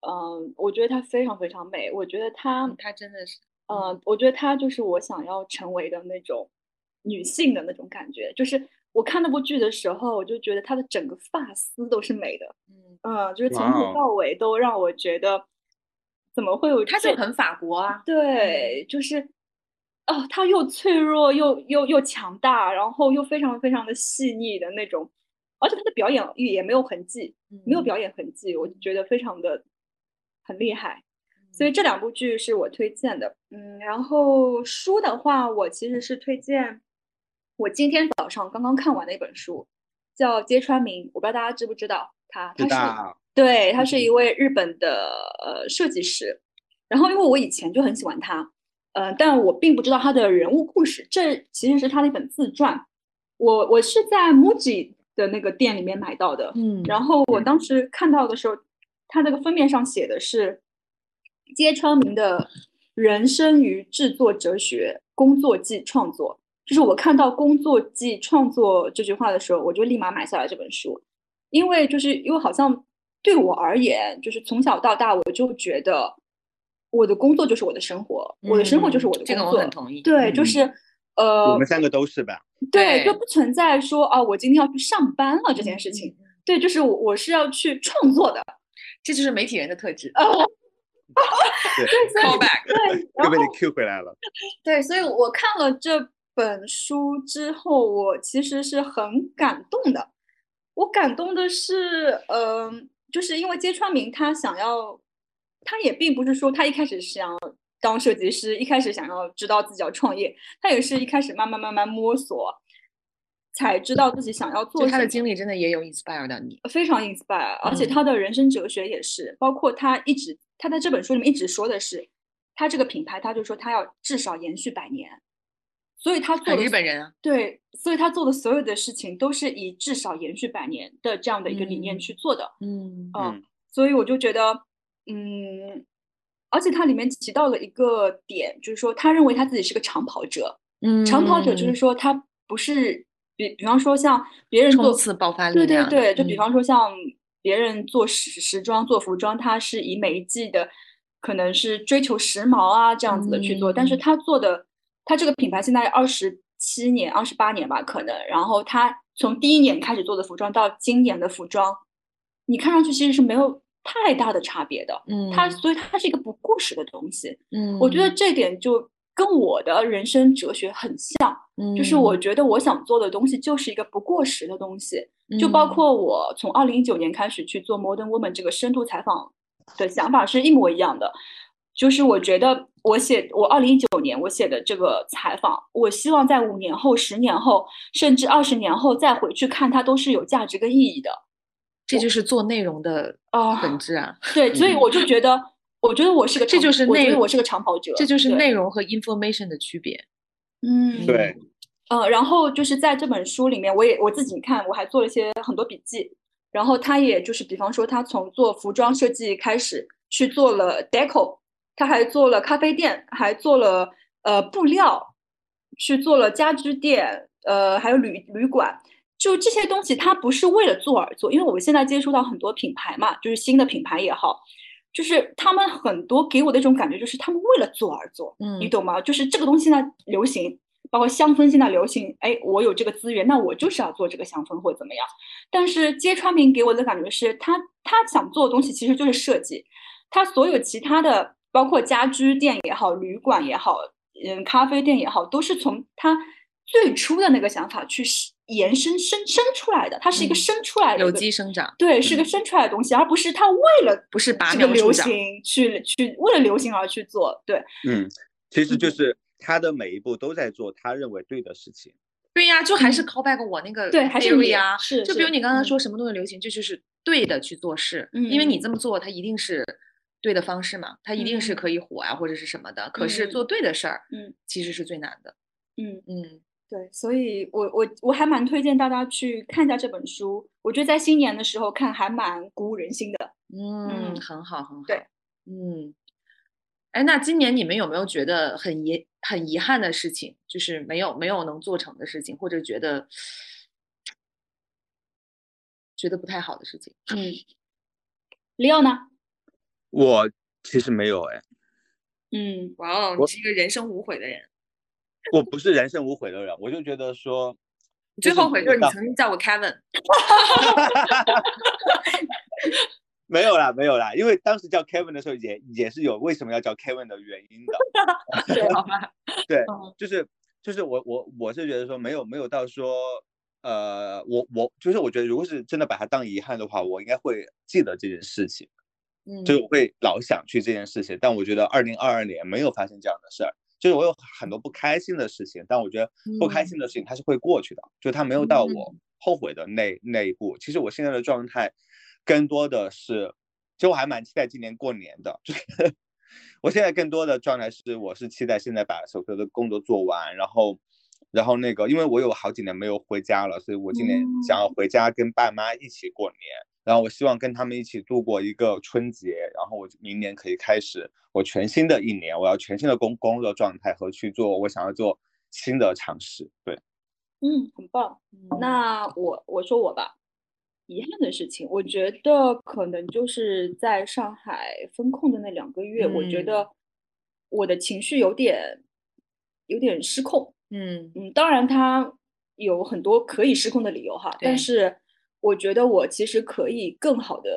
B: 嗯、我觉得她非常非常美，我觉得她，
C: 她真的是，
B: 嗯，我觉得她就是我想要成为的那种女性的那种感觉。就是我看那部剧的时候，我就觉得她的整个发丝都是美的，
C: 嗯，
B: 嗯，就是从头到尾都让我觉得，怎么会有
C: 她就很法国啊。
B: 对，就是，哦，她又脆弱又又又强大，然后又非常非常的细腻的那种，而且她的表演欲也没有痕迹，没有
C: 嗯
B: 表演痕迹，我就觉得非常的很厉害。所以
C: 嗯
B: 这两部剧是我推荐的，嗯，然后书的话，我其实是推荐我今天早上刚刚看完的一本书，叫揭川明，我不知道大家知不知道他，他
A: 知
B: 是
A: 道，
B: 对，他是
A: 嗯。
B: 一位日本的呃设计师，然后因为我以前就很喜欢他，呃，但我并不知道他的人物故事，这其实是他的一本自传，我我是在 MUJI 的那个店里面买到的，
C: 嗯。
B: 然后我
A: 嗯。
B: 当时看到的时候，他那个封面上写的是揭川明的人生与制作哲学，工作即创作。就是我看到“工作即创作”这句话的时候，我就立马买下来这本书，因为就是因为好像对我而言，就是从小到大我就觉得我的工作就是我的生活，我的生活就是我的工作。
C: 嗯这个我很同意。
B: 对，就
A: 嗯
B: 是呃
A: 我，们三个都是吧？
B: 对，就不存在说啊，我今天要去上班了这件事情。对，就是我我是要去创作的。
C: 这就是媒体人的特质。
B: 哦，
A: 对，
B: 对，所以
C: Callback
B: 对，
A: 又被你 Q 回来了。
B: 对，所以我看了这本书之后，我其实是很感动的。我感动的是，嗯、就是因为揭川明他想要，他也并不是说他一开始是想当设计师，一开始想要知道自己要创业，他也是一开始慢慢慢慢摸索，才知道自己想要做
C: 就他的经历真的也有 inspire 到你。
B: 非常 inspire，而且
C: 嗯
B: 他的人生哲学也是，包括他一直他在这本书里面一直说的是，他这个品牌，他就说他要至少延续百年，所以他做的
C: 日本人啊，
B: 对，所以他做的所有的事情都是以至少延续百年的这样的一个理念
C: 嗯
B: 去做的。
C: 嗯
B: 所以我就觉得，嗯，而且它里面提到了一个点，就是说他认为他自己是个长跑者，
C: 嗯。
B: 长跑者就是说他不是比比方说像别人做
C: 冲刺爆发力
B: 对对对，就比
C: 嗯。
B: 方说像别人做时时装、做服装，他是以每一季的可能是追求时髦啊这样子的去做，但是
C: 嗯。
B: 他做的，他这个品牌现在二十七年、二十八年吧，可能，然后他从第一年开始做的服装到今年的服装，你看上去其实是没有太大的差别的，
C: 嗯，
B: 它所以它是一个不过时的东西，
C: 嗯，
B: 我觉得这点就跟我的人生哲学很像。嗯就是我
C: 嗯
B: 觉得我想做的东西就是一个不过时的东西，就包
C: 嗯
B: 括我从二零一九年开始去做 Modern Woman 这个深度采访的想法是一模一样的。就是我觉得我写我二零一九年我写的这个采访，我希望在五年后、十年后，甚至二十年后再回去看它，都是有价值跟意义的。
C: 这就是做内容的
B: 啊
C: 本质啊，
B: 对，所以
A: 嗯
B: 我就觉得，我觉得我是个
C: 这就是内
B: 我觉得我是个长跑者，
C: 这就是内容和 information 的区别。
B: 嗯，
A: 对，
B: 呃，然后就是在这本书里面，我也我自己看，我还做了一些很多笔记。然后他也就是，比方说，他从做服装设计开始，去做了 deco，他还做了咖啡店，还做了呃布料，去做了家居店，呃，还有旅旅馆。就这些东西，他不是为了做而做，因为我现在接触到很多品牌嘛，就是新的品牌也好，就是他们很多给我的一种感觉，就是他们为了做而做，嗯你
C: 嗯
B: 懂吗？就是这个东西呢流行，包括香氛现在流行，哎，我有这个资源，那我就是要做这个香氛或者怎么样。但是揭穿明给我的感觉是他他想做的东西其实就是设计，他所有其他的，包括家居店也好，旅馆也好，嗯，咖啡店也好，都是从他最初的那个想法去延伸生生出来的，它是一个
C: 嗯
B: 生出来的
C: 有机生长，
B: 对，是个
C: 嗯
B: 生出来的东西，而不是他为了
C: 不是拔
B: 这个流行去去为了流行而去做。对，
A: 嗯，其实就
B: 嗯
A: 是他的每一步都在做他认为对的事情。
C: 对呀，就还是
B: 嗯
C: call back 我那个
B: 对还是你
C: 啊，
B: 是是
C: 就比如你刚才
B: 嗯
C: 说什么东西流行，这就是对的去做事，嗯因为你
B: 嗯
C: 这么做，它一定是对的方式嘛，它一定是
B: 嗯
C: 可以火啊或者是什么的。可是做
B: 嗯
C: 对的事儿，
B: 嗯
C: 其实是最难的。
B: 嗯。
C: 嗯
B: 对，所以我我我还蛮推荐大家去看一下这本书。我觉得在新年的时候看还蛮鼓舞人心的。
C: 嗯，
B: 嗯
C: 很好很好。
B: 对，
C: 嗯，哎，那今年你们有没有觉得很遗很遗憾的事情，就是没有没有能做成的事情，或者觉得觉得不太好的事情？
B: 嗯，李奥呢？
A: 我其实没有哎，
B: 嗯
C: 哇哦，你是一个人生无悔的人。
A: 我不是人生无悔的人，我就觉得说，
C: 你最后悔就是你曾经叫我 Kevin。
A: 没有啦，没有啦，因为当时叫 Kevin 的时候也也是有为什么要叫 Kevin 的原因的。
C: 对，好吧。
A: 对
C: 嗯，
A: 就是就是我我我是觉得说没有没有到说，呃，我我就是我觉得如果是真的把它当遗憾的话，我应该会记得这件事情，
C: 嗯，
A: 就是我会老想去这件事情。但我觉得二零二二年没有发生这样的事儿，就是我有很多不开心的事情，但我觉得不开
C: 嗯。
A: 心的事情它是会过去的，就它没有到我
C: 嗯。
A: 后悔的那那一步。其实我现在的状态更多的是，其实我还蛮期待今年过年的，就 是我现在更多的状态是，我是期待现在把手头的工作做完，然后，然后那个，因为我有好几年没有回家了，所以我今年想要回家跟爸妈一起过年，然后我希望跟他们一起度过一个春节，然后我明年可以开始我全新的一年，我要全新的工工作状态和去做我想要做新的尝试，对，
B: 嗯，很棒。
C: 嗯。
B: 那我我说我吧，遗憾的事情，我觉得可能就是在上海封控的那两个月，我觉
C: 嗯。
B: 得我的情绪有点有点失控。
C: 嗯。
B: 嗯，当然它有很多可以失控的理由哈，但是我觉得我其实可以更好的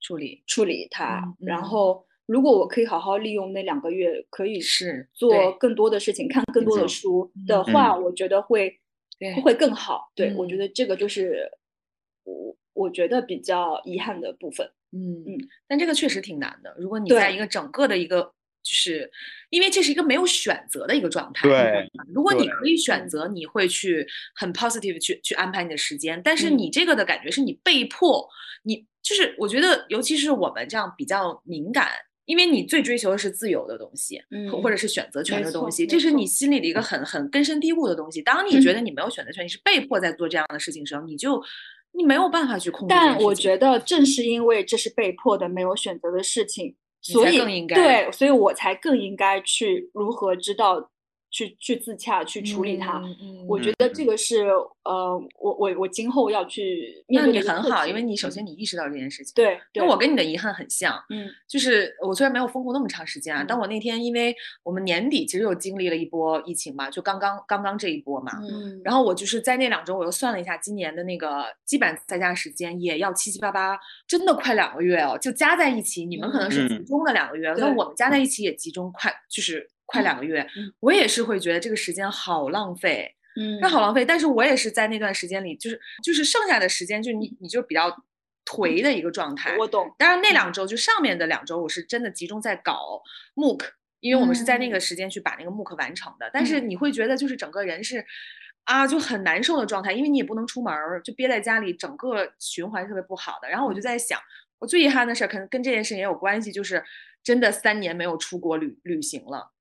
C: 处理
B: 处理它，
C: 嗯
B: 然
C: 嗯
B: 后如果我可以好好利用那两个月，可以
C: 是
B: 做更多的事情，看更多的书的话，我觉得会
C: 对
B: 会更好。对，我觉
C: 嗯
B: 得这个就是我我觉得比较遗憾的部分。
C: 嗯
B: 嗯，
C: 但这个确实挺难的。如果你在一个整个的一个，就是因为这是一个没有选择的一个状态。
A: 对，
C: 如果你可以选
B: 嗯
C: 择，你会去很 positive 去去安排你的时间，但是
B: 嗯
C: 你这个的感觉是你被迫，你就是我觉得，尤其是我们这样比较敏感因为你最追求的是自由的东西，
B: 嗯
C: 或者是选择权的东西，这是你心里的一个很很根深蒂固的东西。当你觉得你没有选择权，你是被迫在做这样的事情的时候，你就你没有办法去控制。
B: 但我觉得正是因为这是被迫的、没有选择的事情，
C: 你
B: 所以对，所以我才更应该去如何知道去去自洽、去处理它。
C: 嗯嗯
B: 我觉得这个是呃，我我我今后要去面
C: 那
B: 对的一个
C: 你很好，因为你首先你意识到这件事情。
B: 对对，
C: 因为我跟你的遗憾很像，
B: 嗯。
C: 就是我虽然没有封控那么长时间啊，但
B: 嗯。
C: 我那天因为我们年底其实又经历了一波疫情嘛，就刚刚刚刚这一波嘛，
B: 嗯，
C: 然后我就是在那两周，我又算了一下，今年的那个基本在家时间也要七七八八，真的快两个月哦，就加在一起，你们可能是集
A: 嗯
C: 中的两个月，那
B: 对
C: 我们加在。一起也集中快，就是快两个月。
B: 嗯
C: 我也是会觉得这个时间好浪费，
B: 嗯
C: 那好浪费。但是我也是在那段时间里，就是就是剩下的时间，就你你就比较颓的一个状态。
B: 我懂，
C: 当然那两周就上面的两周，我是真的集中在搞 MOOC，因为我们是在那个
B: 嗯
C: 时间去把那个 MOOC 完成的。但是你会觉得就是整个人是啊就很难受的状态，因为你也不能出门儿，就憋在家里，整个循环特别不好的。然后我就在想，我最遗憾的事儿可能跟这件事也有关系，就是真的三年没有出国旅旅行了。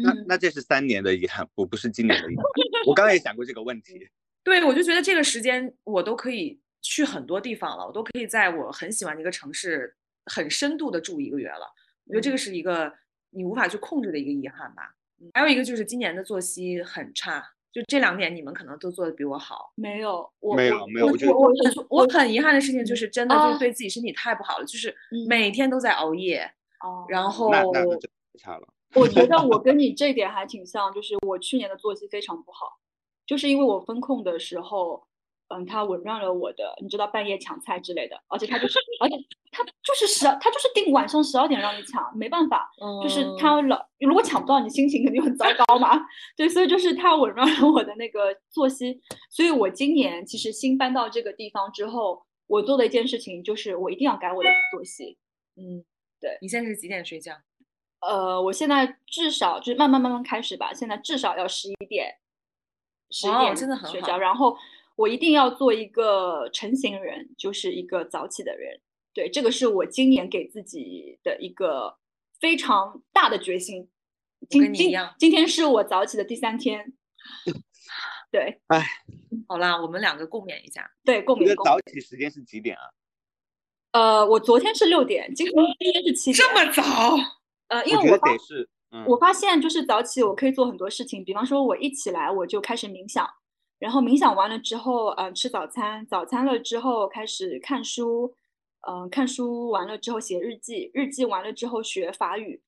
B: 嗯
A: 那那这是三年的遗憾，不不是今年的遗憾。我刚刚也想过这个问题。
C: 对，我就觉得这个时间我都可以去很多地方了，我都可以在我很喜欢的一个城市很深度的住一个月了。我觉得这个是一个你无法去控制的一个遗憾吧。嗯还有一个就是今年的作息很差，就这两点你们可能都做的比我好。
B: 没有，我
A: 没有
B: 我我
A: 没有我觉得
B: 我
C: 我很遗憾的事情就是真的就对自己身体太不好了，就是
B: 嗯
C: 每天都在熬夜，
B: 哦
C: 然后
A: 那那那就太差了。
B: 我觉得我跟你这一点还挺像，就是我去年的作息非常不好，就是因为我风控的时候，嗯，他紊乱了我的，你知道半夜抢菜之类的，而且他就是，而且他就是十，他就是定晚上十二点让你抢，没办法，就是
C: 嗯
B: 他老如果抢不到，你心情肯定很糟糕嘛。对，所以就是他紊乱了我的那个作息，所以我今年其实新搬到这个地方之后，我做的一件事情就是我一定要改我的作息。
C: 嗯，
B: 对
C: 你现在是几点睡觉？
B: 呃，我现在至少就是慢慢慢慢开始吧，现在至少要十一点，十一点
C: 真的很好
B: 睡觉，然后我一定要做一个成型人，就是一个早起的人。对，这个是我今年给自己的一个非常大的决心。今今
C: 跟你一样
B: 今天是我早起的第三天。对哎
C: 好啦，我们两个共勉一下。
B: 对，共勉
A: 你的早。起时间是几点啊？
B: 呃，我昨天是六点，今天今天是七点。
C: 这么早？
B: 呃，因为我发
A: 得得是，嗯，
B: 我发现就是早起我可以做很多事情，比方说我一起来我就开始冥想，然后冥想完了之后，呃，吃早餐，早餐了之后开始看书，嗯、看书完了之后写日记，日记完了之后学法语，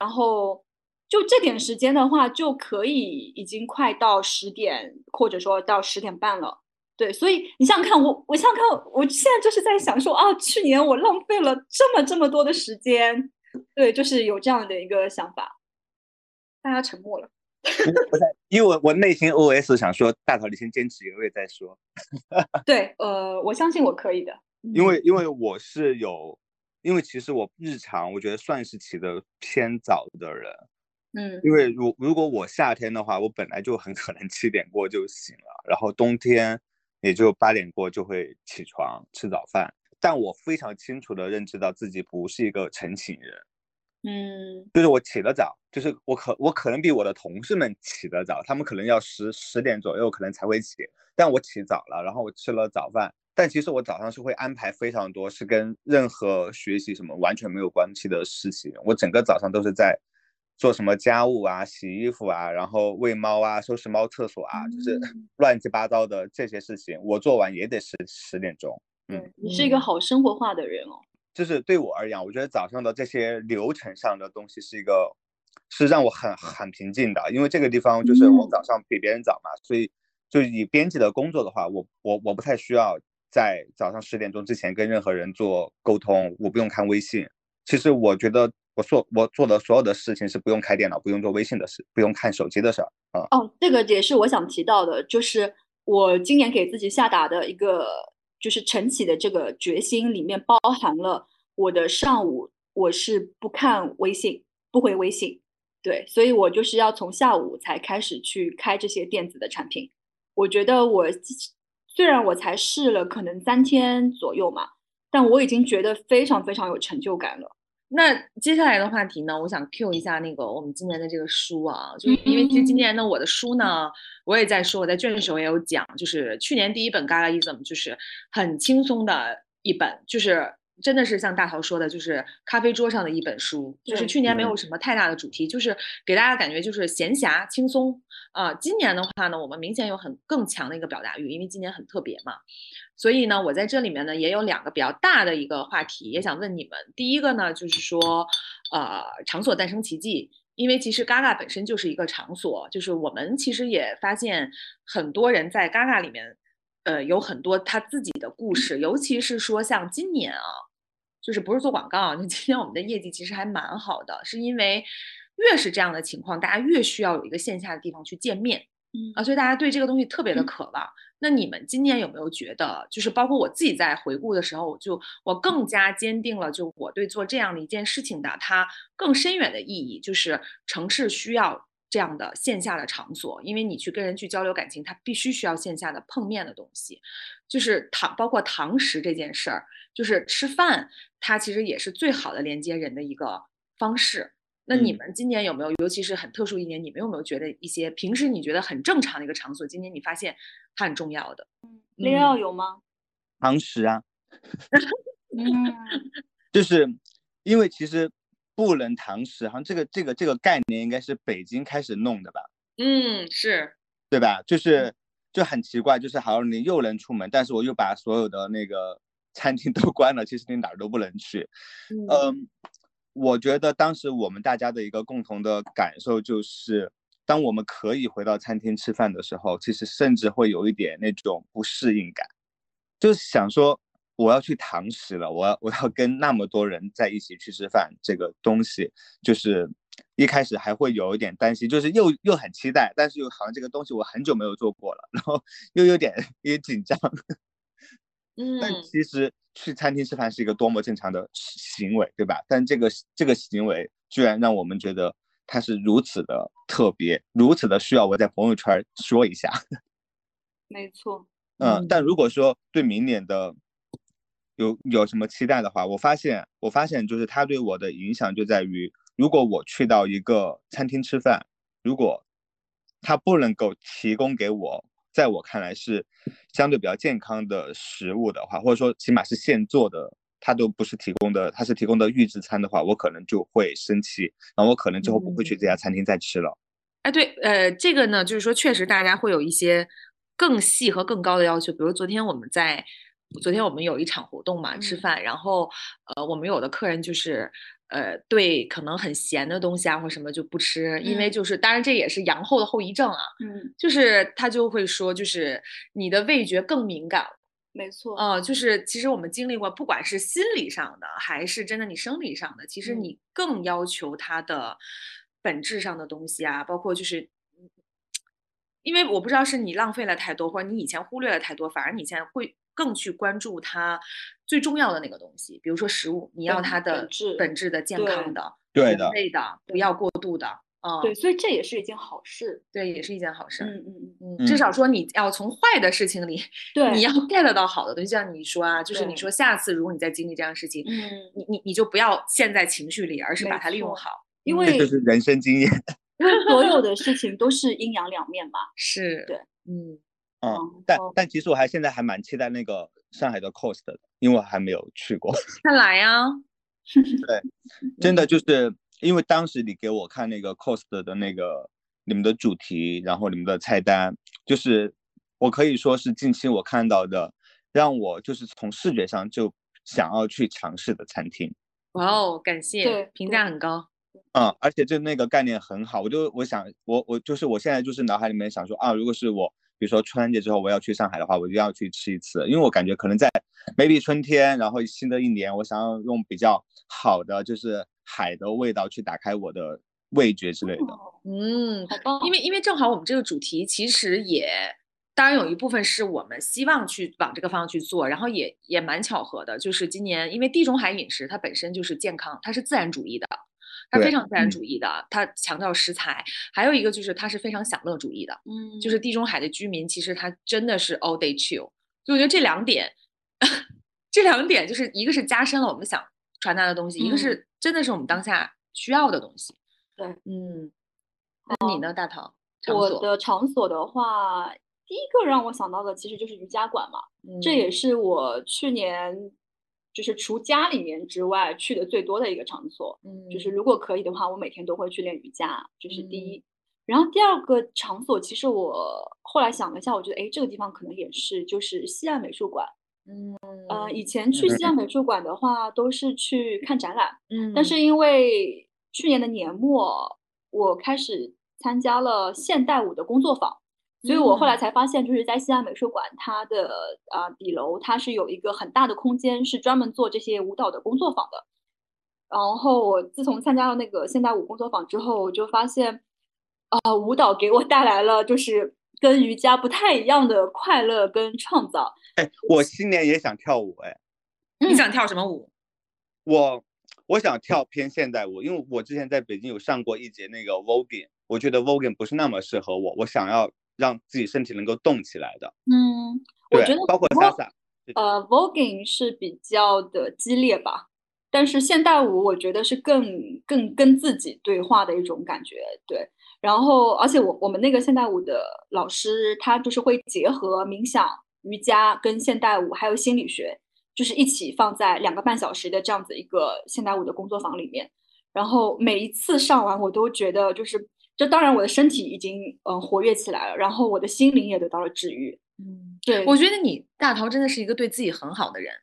B: 然后就这点时间的话，就可以已经快到十点，或者说到十点半了。对，所以你想想看，我我想想看，我现在就是在想说啊，去年我浪费了这么这么多的时间，对，就是有这样的一个想法。大家沉默了。
A: 因为我我内心 OS 想说，大头你先坚持一个月再说，
B: 对，呃，我相信我可以的。
A: 因为因为我是有，因为其实我日常我觉得算是起的偏早的人，
B: 嗯
A: 因为如如果我夏天的话，我本来就很可能七点过就醒了，然后冬天也就八点过就会起床吃早饭，但我非常清楚的认知到自己不是一个晨醒人。
B: 嗯
A: 就是我起得早，就是我可我可能比我的同事们起得早，他们可能要十十点左右可能才会起，但我起早了，然后我吃了早饭，但其实我早上是会安排非常多是跟任何学习什么完全没有关系的事情，我整个早上都是在做什么家务啊、洗衣服啊，然后喂猫啊、收拾猫厕所啊，就是
B: 嗯
A: 乱七八糟的这些事情，我做完也得十十点钟。嗯，
B: 你是一个好生活化的人哦。
A: 就是对我而言，我觉得早上的这些流程上的东西是一个，是让我很很平静的，因为这个地方就是我
B: 嗯
A: 早上比别人早嘛，所以就以编辑的工作的话，我我我不太需要在早上十点钟之前跟任何人做沟通，我不用看微信。其实我觉得我做我做的所有的事情是不用开电脑、不用做微信的事、不用看手机的事儿啊。
B: 哦，这个也是我想提到的，就是我今年给自己下达的一个，就是晨起的这个决心里面包含了我的上午我是不看微信、不回微信，对，所以我就是要从下午才开始去开这些电子的产品。我觉得我虽然我才试了可能三天左右嘛，但我已经觉得非常非常有成就感了。
C: 那接下来的话题呢，我想 Q 一下那个我们今年的这个书啊，就是因为其实今年呢，我的书呢，我也在说，我在卷的时候也有讲，就是去年第一本 Galaism，就是很轻松的一本，就是真的是像大头说的，就是咖啡桌上的一本书，就是去年没有什么太大的主题，就是给大家感觉就是闲暇轻松啊。今年的话呢，我们明显有很更强的一个表达欲，因为今年很特别嘛。所以呢，我在这里面呢也有两个比较大的一个话题，也想问你们。第一个呢，就是说，呃，场所诞生奇迹，因为其实 Gaga 本身就是一个场所，就是我们其实也发现很多人在 Gaga 里面，呃，有很多他自己的故事，尤其是说像今年啊，就是不是做广告，就今年我们的业绩其实还蛮好的，是因为越是这样的情况，大家越需要有一个线下的地方去见面。嗯啊，所以大家对这个东西特别的渴望。那你们今年有没有觉得，就是包括我自己在回顾的时候，我就我更加坚定了，就我对做这样的一件事情的它更深远的意义，就是城市需要这样的线下的场所，因为你去跟人去交流感情，他必须需要线下的碰面的东西，就是堂，包括堂食这件事儿，就是吃饭，它其实也是最好的连接人的一个方式。那你们今年有没有，尤其是很特殊一年，你们有没有觉得一些平时你觉得很正常的一个场所，今年你发现它很重要的？
B: 林奥有吗？
A: 堂食啊，
B: 嗯，
A: 就是因为其实不能堂食，好像这个这个这个概念应该是北京开始弄的吧？
C: 嗯，是
A: 对吧？就是就很奇怪，就是好像你又能出门，但是我又把所有的那个 餐厅都关了，其实你哪儿都不能去。嗯。我觉得当时我们大家的一个共同的感受就是，当我们可以回到餐厅吃饭的时候，其实甚至会有一点那种不适应感，就是想说我要去堂食了，我要我要跟那么多人在一起去吃饭，这个东西就是一开始还会有一点担心，就是又又很期待，但是又好像这个东西我很久没有做过了，然后又有点有点紧张。
C: 嗯，
A: 但其实。去餐厅吃饭是一个多么正常的行为，对吧？但这个这个行为居然让我们觉得它是如此的特别，如此的需要我在朋友圈说一下。
B: 没错。
A: 嗯，但如果说对明年的有有什么期待的话，我发现我发现就是它对我的影响就在于，如果我去到一个餐厅吃饭，如果它不能够提供给我。在我看来是相对比较健康的食物的话，或者说起码是现做的，它都不是提供的，它是提供的预制餐的话，我可能就会生气，然后我可能之后不会去这家餐厅再吃了。
C: 哎，对，呃，这个呢，就是说确实大家会有一些更细和更高的要求，比如昨天我们在昨天我们有一场活动嘛，吃饭，然后呃，我们有的客人就是。呃，对，可能很咸的东西啊，或什么就不吃，因为就是，当然这也是阳后的后遗症啊。
B: 嗯，
C: 就是他就会说，就是你的味觉更敏感。
B: 没错。
C: 嗯，就是其实我们经历过，不管是心理上的，还是真的你生理上的，其实你更要求它的本质上的东西啊，包括就是，因为我不知道是你浪费了太多，或者你以前忽略了太多，反而你现在会。更去关注它最重要的那个东西，比如说食物，你要它的本质的健康的、
A: 对的、
C: 对的，不要过度的。啊，
B: 对，所以这也是一件好事。
C: 对，也是一件好事。
B: 嗯嗯
C: 嗯至少说你要从坏的事情里，
B: 对，
C: 你要 get 到好的东西。像你说啊，就是你说下次如果你再经历这样的事情，
B: 嗯，
C: 你你你就不要陷在情绪里，而是把它利用好，
B: 因为
A: 这就是人生经验。
B: 因为所有的事情都是阴阳两面嘛。
C: 是，
B: 对，
C: 嗯。
A: 嗯，但但其实我还现在还蛮期待那个上海的 cost 的，因为我还没有去过。
C: 快来呀！
A: 对，真的就是因为当时你给我看那个 cost 的那个你们的主题，然后你们的菜单，就是我可以说是近期我看到的，让我就是从视觉上就想要去尝试的餐厅。
C: 哇哦，感谢，评价很高。
A: 嗯，而且就那个概念很好，我就我想我我就是我现在就是脑海里面想说啊，如果是我。比如说春节之后我要去上海的话，我就要去吃一次，因为我感觉可能在 maybe 春天，然后新的一年，我想要用比较好的就是海的味道去打开我的味觉之类的。
C: 嗯，好棒！因为因为正好我们这个主题其实也，当然有一部分是我们希望去往这个方向去做，然后也也蛮巧合的，就是今年因为地中海饮食它本身就是健康，它是自然主义的。他非常自然主义的，他强调食材，还有一个就是他是非常享乐主义的，
B: 嗯，
C: 就是地中海的居民其实他真的是 all day chill，就我觉得这两点，这两点就是一个是加深了我们想传达的东西，一个是。真的是我们当下需要的东西。
B: 对，
C: 嗯，那你呢，大桃？场所
B: 我的场所的话，第一个让我想到的其实就是瑜伽馆嘛，这也
C: 嗯
B: 是我去年就是除家里面之外去的最多的一个场所。嗯就是
C: 嗯
B: 如果可以的话，我每天都会去练瑜伽，这是第
C: 嗯
B: 一。然后第二个场所，其实我后来想了一下，我觉得哎，这个地方可能也是，就是西岸美术馆。
C: 嗯
B: 呃，以前去西岸美术馆的话，都是去看展览，
C: 嗯，
B: 但是因为去年的年末，我开始参加了现代舞的工作坊，所以我后来
C: 嗯
B: 才发现，就是在西安美术馆，它的啊、底楼它是有一个很大的空间，是专门做这些舞蹈的工作坊的。然后我自从参加了那个现代舞工作坊之后，我就发现，啊、舞蹈给我带来了就是跟瑜伽不太一样的快乐跟创造。
A: 哎，我新年也想跳舞，哎，
C: 你想跳什么舞？
A: 我我想跳偏现代舞，因为我之前在北京有上过一节那个 voguing，我觉得 voguing 不是那么适合我，我想要让自己身体能够动起来的，
B: 嗯，我觉得，
A: 包括
B: vo-
A: salsa，
B: 呃，voguing 是比较的激烈吧，但是现代舞我觉得是更更跟自己对话的一种感觉，对。然后，而且我我们那个现代舞的老师，他就是会结合冥想、瑜伽跟现代舞，还有心理学，就是一起放在两个半小时的这样子一个现代舞的工作坊里面。然后每一次上完，我都觉得就是，这当然我的身体已经嗯、呃活跃起来了，然后我的心灵也得到了治愈。
C: 嗯，
B: 对，
C: 我觉得你大头真的是一个对自己很好的人，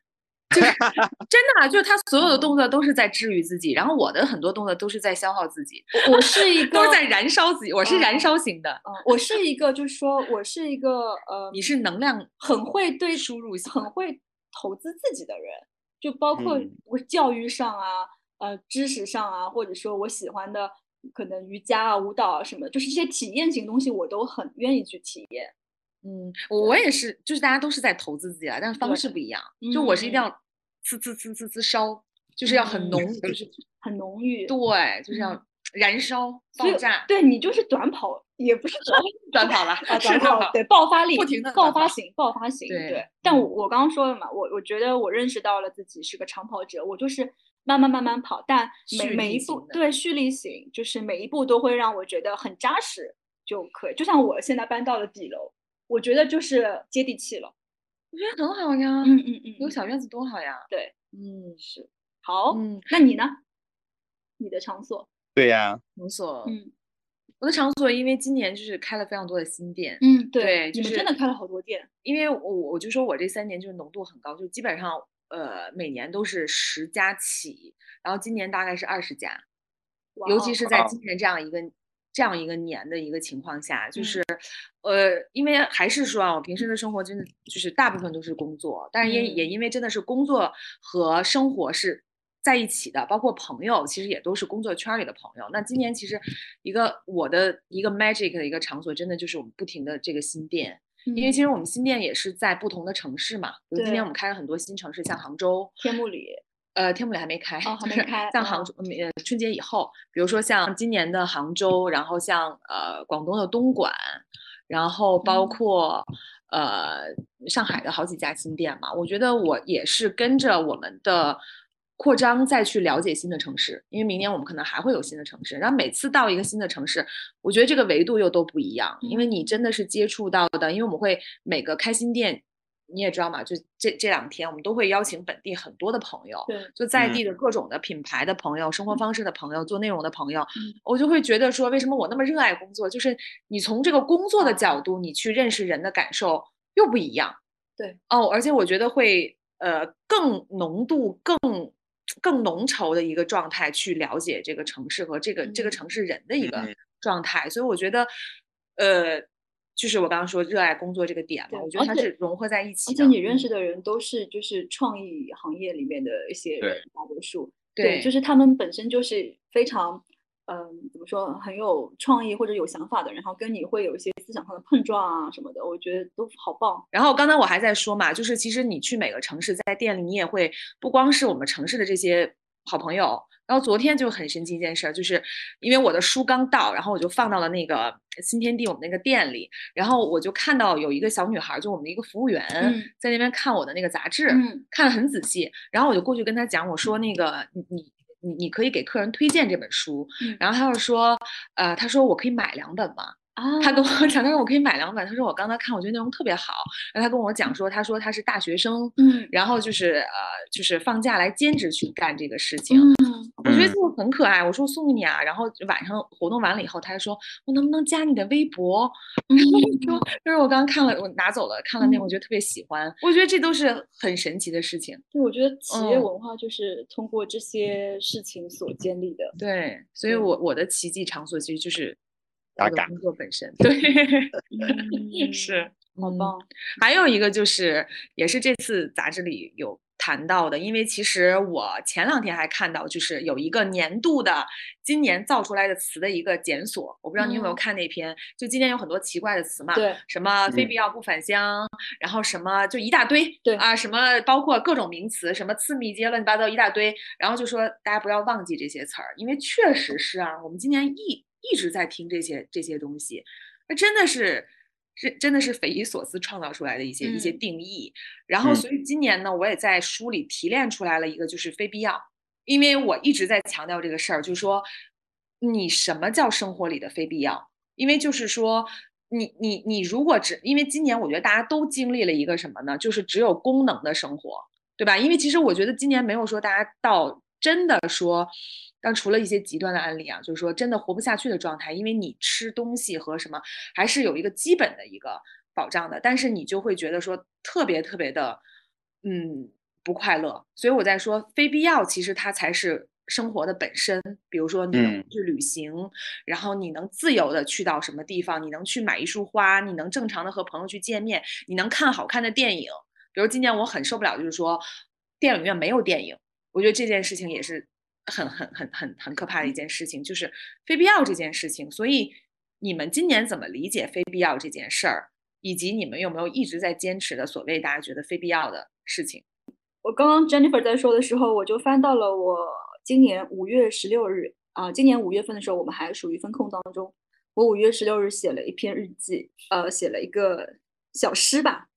C: 就是 真的啊，就是他所有的动作都是在治愈自己，然后我的很多动作都是在消耗自己，
B: 我我是一个
C: 都是在燃烧自己，我是燃
B: 哦
C: 烧型的，
B: 嗯，我是一个，就是说我是一个呃，
C: 你是能量
B: 很会对
C: 输入
B: 很会投资自己的人，就包括
A: 嗯
B: 我教育上啊，呃，知识上啊，或者说我喜欢的可能瑜伽啊、舞蹈啊什么，就是这些体验型东西，我都很愿意去体验。
C: 嗯，我我也是，就是大家都是在投资自己了，但是方式不一样。就我是一定
B: 嗯
C: 要呲呲呲呲呲烧，就是要很
B: 嗯
C: 浓，就是
B: 很浓郁，
C: 对，就是要
B: 嗯
C: 燃烧、爆炸、
B: 对你就是短跑，也不是短
C: 短跑了，
B: 啊，
C: 是
B: 短跑
C: 的，
B: 对爆发力，
C: 不停的
B: 爆发型，爆发型，
C: 对
B: 对。但
C: 嗯
B: 我我刚刚说了嘛，我我觉得我认识到了自己是个长跑者，我就是慢慢慢慢跑，但每每一步对蓄力型，就是每一步都会让我觉得很扎实就可以。就像我现在搬到了底楼，我觉得就是接地气了。
C: 我觉得很好呀。
B: 嗯嗯嗯，嗯
C: 有小院子多好呀。
B: 对，
C: 嗯
B: 是好。
C: 嗯，
B: 那你呢？你的场所？
A: 对呀，
C: 场所，
B: 嗯
C: 我的场所因为今年就是开了非常多的新店，
B: 嗯，
C: 对就是
B: 你们真的开了好多店。
C: 因为我我就说我这三年就是浓度很高，就基本上呃每年都是十家起，然后今年大概是二十家，尤其是在
A: 哦
C: 今年这样一个这样一个年的一个情况下，就
B: 嗯
C: 是呃，因为还是说啊，我平时的生活真的就是大部分都是工作，但是也也
B: 嗯
C: 因为真的是工作和生活是在一起的，包括朋友，其实也都是工作圈儿里的朋友。那今年其实一个我的一个 magic 的一个场所，真的就是我们不停的这个新店。因为其实我们新店也是在不同的城市嘛，比如今
B: 对
C: 年我们开了很多新城市，像杭州，
B: 天目里，
C: 呃，天目里还没开，
B: 哦还没开哦
C: 像杭州，呃，春节以后，比如说像今年的杭州，然后像呃广东的东莞，然后包
B: 嗯。
C: 括、呃上海的好几家新店嘛，我觉得我也是跟着我们的扩张再去了解新的城市，因为明年我们可能还会有新的城市，然后每次到一个新的城市，我觉得这个维度又都不一样，因为你
B: 嗯
C: 真的是接触到的，因为我们会每个开新店。你也知道嘛，就这这两天，我们都会邀请本地很多的朋友，
B: 对，
C: 就在
A: 嗯
C: 地的各种的品牌的朋友、生活方式的朋友、做内容的朋友，
B: 嗯
C: 我就会觉得说，为什么我那么热爱工作？就是你从这个工作的角
B: 啊
C: 度，你去认识人的感受又不一样。
B: 对，
C: 哦，而且我觉得会呃更浓度更更浓稠的一个状态去了解这个城市和这个、这个
B: 嗯
C: 城市人的一个
A: 嗯
C: 状态，所以我觉得呃。就是我刚刚说热爱工作这个点嘛，我觉得它是融合在一起的。
B: 而且你认
C: 嗯
B: 识的人都是就是创意行业里面的一些人，大多数
C: 对
B: 就是他们本身就是非常嗯怎么说很有创意或者有想法的，然后跟你会有一些思想上的碰撞啊什么的，我觉得都好棒。
C: 然后刚才我还在说嘛，就是其实你去每个城市，在店里你也会不光是我们城市的这些好朋友。然后昨天就很神奇一件事儿，就是因为我的书刚到，然后我就放到了那个新天地我们那个店里，然后我就看到有一个小女孩，就我们的一个服务员，
B: 嗯
C: 在那边看我的那个杂志，
B: 嗯
C: 看得很仔细，然后我就过去跟她讲，我说那个你你你你可以给客人推荐这本书。
B: 嗯
C: 然后他又说，呃，他说我可以买两本吗？
B: 啊，
C: 他跟我讲，他说我可以买两本。他说我刚才看，我觉得内容特别好。然后他跟我讲说，他说他是大学生，
B: 嗯
C: 然后就是呃，就是放假来兼职去干这个事情。
B: 嗯
C: 我觉得
A: 嗯
C: 这个很可爱，我说我送给你啊。然后晚上活动完了以后，他还说我能不能加你的微博？
B: 嗯
C: 说就是我刚刚看了，我拿走了，看了那个，
B: 嗯
C: 我觉得特别喜欢。我觉得这都是很神奇的事情。
B: 对，我觉得企业
C: 嗯
B: 文化就是通过这些事情所建立的。
C: 对，所以我我的奇迹场所其实就是
A: 嘎嘎
C: 我的工作本身。对，
B: 嗯
C: 是嗯
B: 好棒。
C: 还有一个就是，也是这次杂志里有谈到的，因为其实我前两天还看到，就是有一个年度的今年造出来的词的一个检索，我不知道你有没有
B: 嗯
C: 看那篇，就今年有很多奇怪的词嘛，
B: 对，
C: 什么非
A: 嗯
C: 必要不返乡，然后什么就一大堆，
B: 对
C: 啊，什么包括各种名词，什么次密接乱七八糟一大堆，然后就说大家不要忘记这些词儿，因为确实是啊，我们今年一一直在听这些这些东西，那真的是。是真的是匪夷所思创造出来的一些、一些
B: 嗯
C: 定义，然后
A: 嗯
C: 所以今年呢，我也在书里提炼出来了一个，就是非必要，因为我一直在强调这个事儿，就是说你什么叫生活里的非必要？因为就是说，你你你如果只因为今年我觉得大家都经历了一个什么呢？就是只有功能的生活，对吧？因为其实我觉得今年没有说大家到真的说，但除了一些极端的案例啊，就是说真的活不下去的状态，因为你吃东西和什么还是有一个基本的一个保障的，但是你就会觉得说特别特别的，嗯，不快乐。所以我在说，非必要其实它才是生活的本身。比如说，你能
A: 嗯
C: 去旅行，然后你能自由的去到什么地方，你能去买一束花，你能正常的和朋友去见面，你能看好看的电影。比如今年我很受不了，就是说电影院没有电影，我觉得这件事情也是很很很很很可怕的一件事情，就是非必要这件事情。所以你们今年怎么理解非必要这件事儿，以及你们有没有一直在坚持的所谓大家觉得非必要的事情？
B: 我刚刚 Jennifer 在说的时候，我就翻到了我今年五月十六日啊、今年五月份的时候，我们还属于风控当中。我五月十六日写了一篇日记，呃，写了一个小诗吧。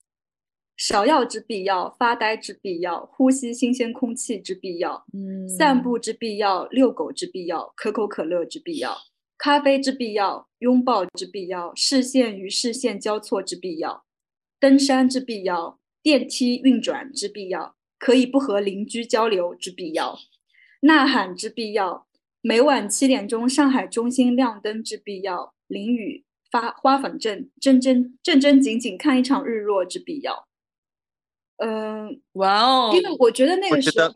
B: 芍药之必要，发呆之必要，呼吸新鲜空气之必要，
C: 嗯
B: 散步之必要，遛狗之必要，可口可乐之必要，咖啡之必要，拥抱之必要，视线与视线交错之必要，登山之必要，电梯运转之必要，可以不和邻居交流之必要，呐喊之必要，每晚七点钟上海中心亮灯之必要，淋雨发花粉症，正正正正经经看一场日落之必要。嗯，
C: 哇哦，
B: 因为我觉得那个时候
A: 我觉得，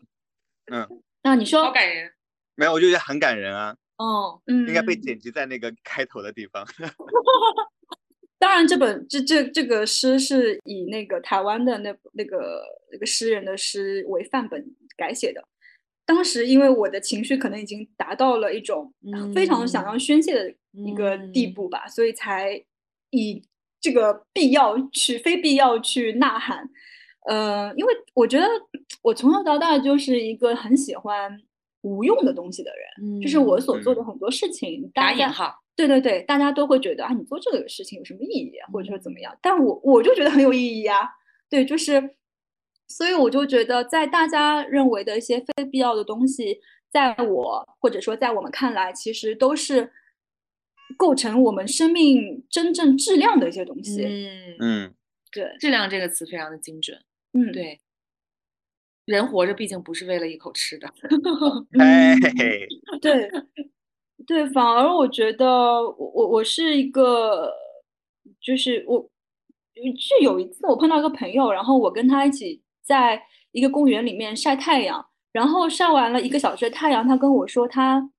A: 嗯，
B: 啊，你说
C: 好，感人。
A: 没有，我就觉得很感人啊，
C: 哦，
B: 嗯，
A: 应该被剪辑在那个开头的地方。
B: 当然，这本这这这个诗是以那个台湾的那那个那个诗人的诗为范本改写的。当时因为我的情绪可能已经达到了一种非常想要宣泄的一个地
C: 嗯
B: 步吧，所以才以这个必要去非必要去呐喊。呃，因为我觉得我从小到大就是一个很喜欢无用的东西的人，就是我所做的很多事情，
C: 打
B: 大家
C: 引号，
B: 对对对，大家都会觉得啊，你做这个事情有什么意义啊，或者说怎么样？但我我就觉得很有意义啊。对，就是，所以我就觉得，在大家认为的一些非必要的东西，在我或者说在我们看来，其实都是构成我们生命真正质量的一些东西。
C: 嗯，
A: 嗯，
B: 对，
C: 质量这个词非常的精准。
B: 嗯，
C: 对，人活着毕竟不是为了一口吃的。
B: 嗯。
A: 嘿嘿嘿，
B: 对，对，反而我觉得我我我是一个，就是我，是有一次我碰到一个朋友，然后我跟他一起在一个公园里面晒太阳，然后晒完了一个小时的太阳，他跟我说他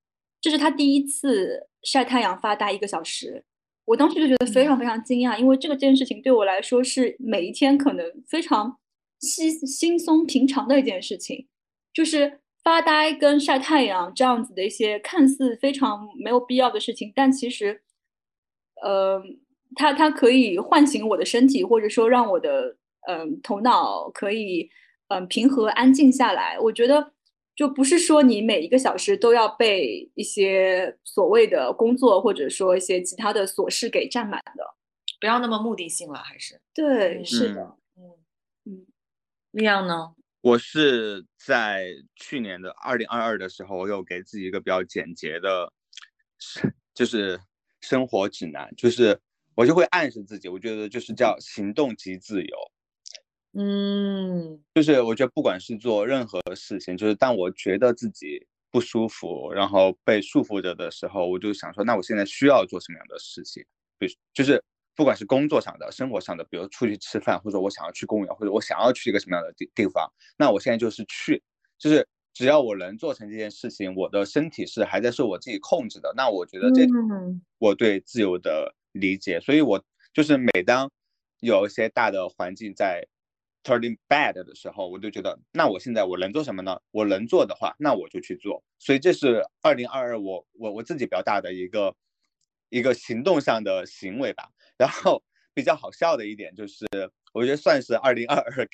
B: 这是他第一次晒太阳发呆一个小时，我当时就觉得非常非常惊讶，因为这个这件事情对我来说是每一天可能非常稀轻松平常的一件事情，就是发呆跟晒太阳这样子的一些看似非常没有必要的事情，但其实，呃，它它可以唤醒我的身体，或者说让我的嗯、呃头脑可以嗯、呃平和安静下来。我觉得就不是说你每一个小时都要被一些所谓的工作或者说一些其他的琐事给占满的。
C: 不要那么目的性了，还是
B: 对，
C: 嗯
B: 是
A: 嗯
B: 的，
C: 嗯
B: 嗯。
C: 那样呢？
A: 我是在去年的二零二二的时候，我有给自己一个比较简洁的，就是生活指南，就是我就会暗示自己，我觉得就是叫行动即自由。
C: 嗯，
A: 就是我觉得不管是做任何事情，就是当我觉得自己不舒服，然后被束缚着的时候，我就想说，那我现在需要做什么样的事情？比如就是。不管是工作上的、生活上的，比如出去吃饭，或者我想要去公园，或者我想要去一个什么样的地地方，那我现在就是去，就是只要我能做成这件事情，我的身体是还在受我自己控制的，那我觉得这我对自由的理解。所以，我就是每当有一些大的环境在 turning bad 的时候，我就觉得，那我现在我能做什么呢？我能做的话，那我就去做。所以，这是二零二二我我我自己比较大的一个一个行动上的行为吧。然后比较好笑的一点就是，我觉得算是二零二二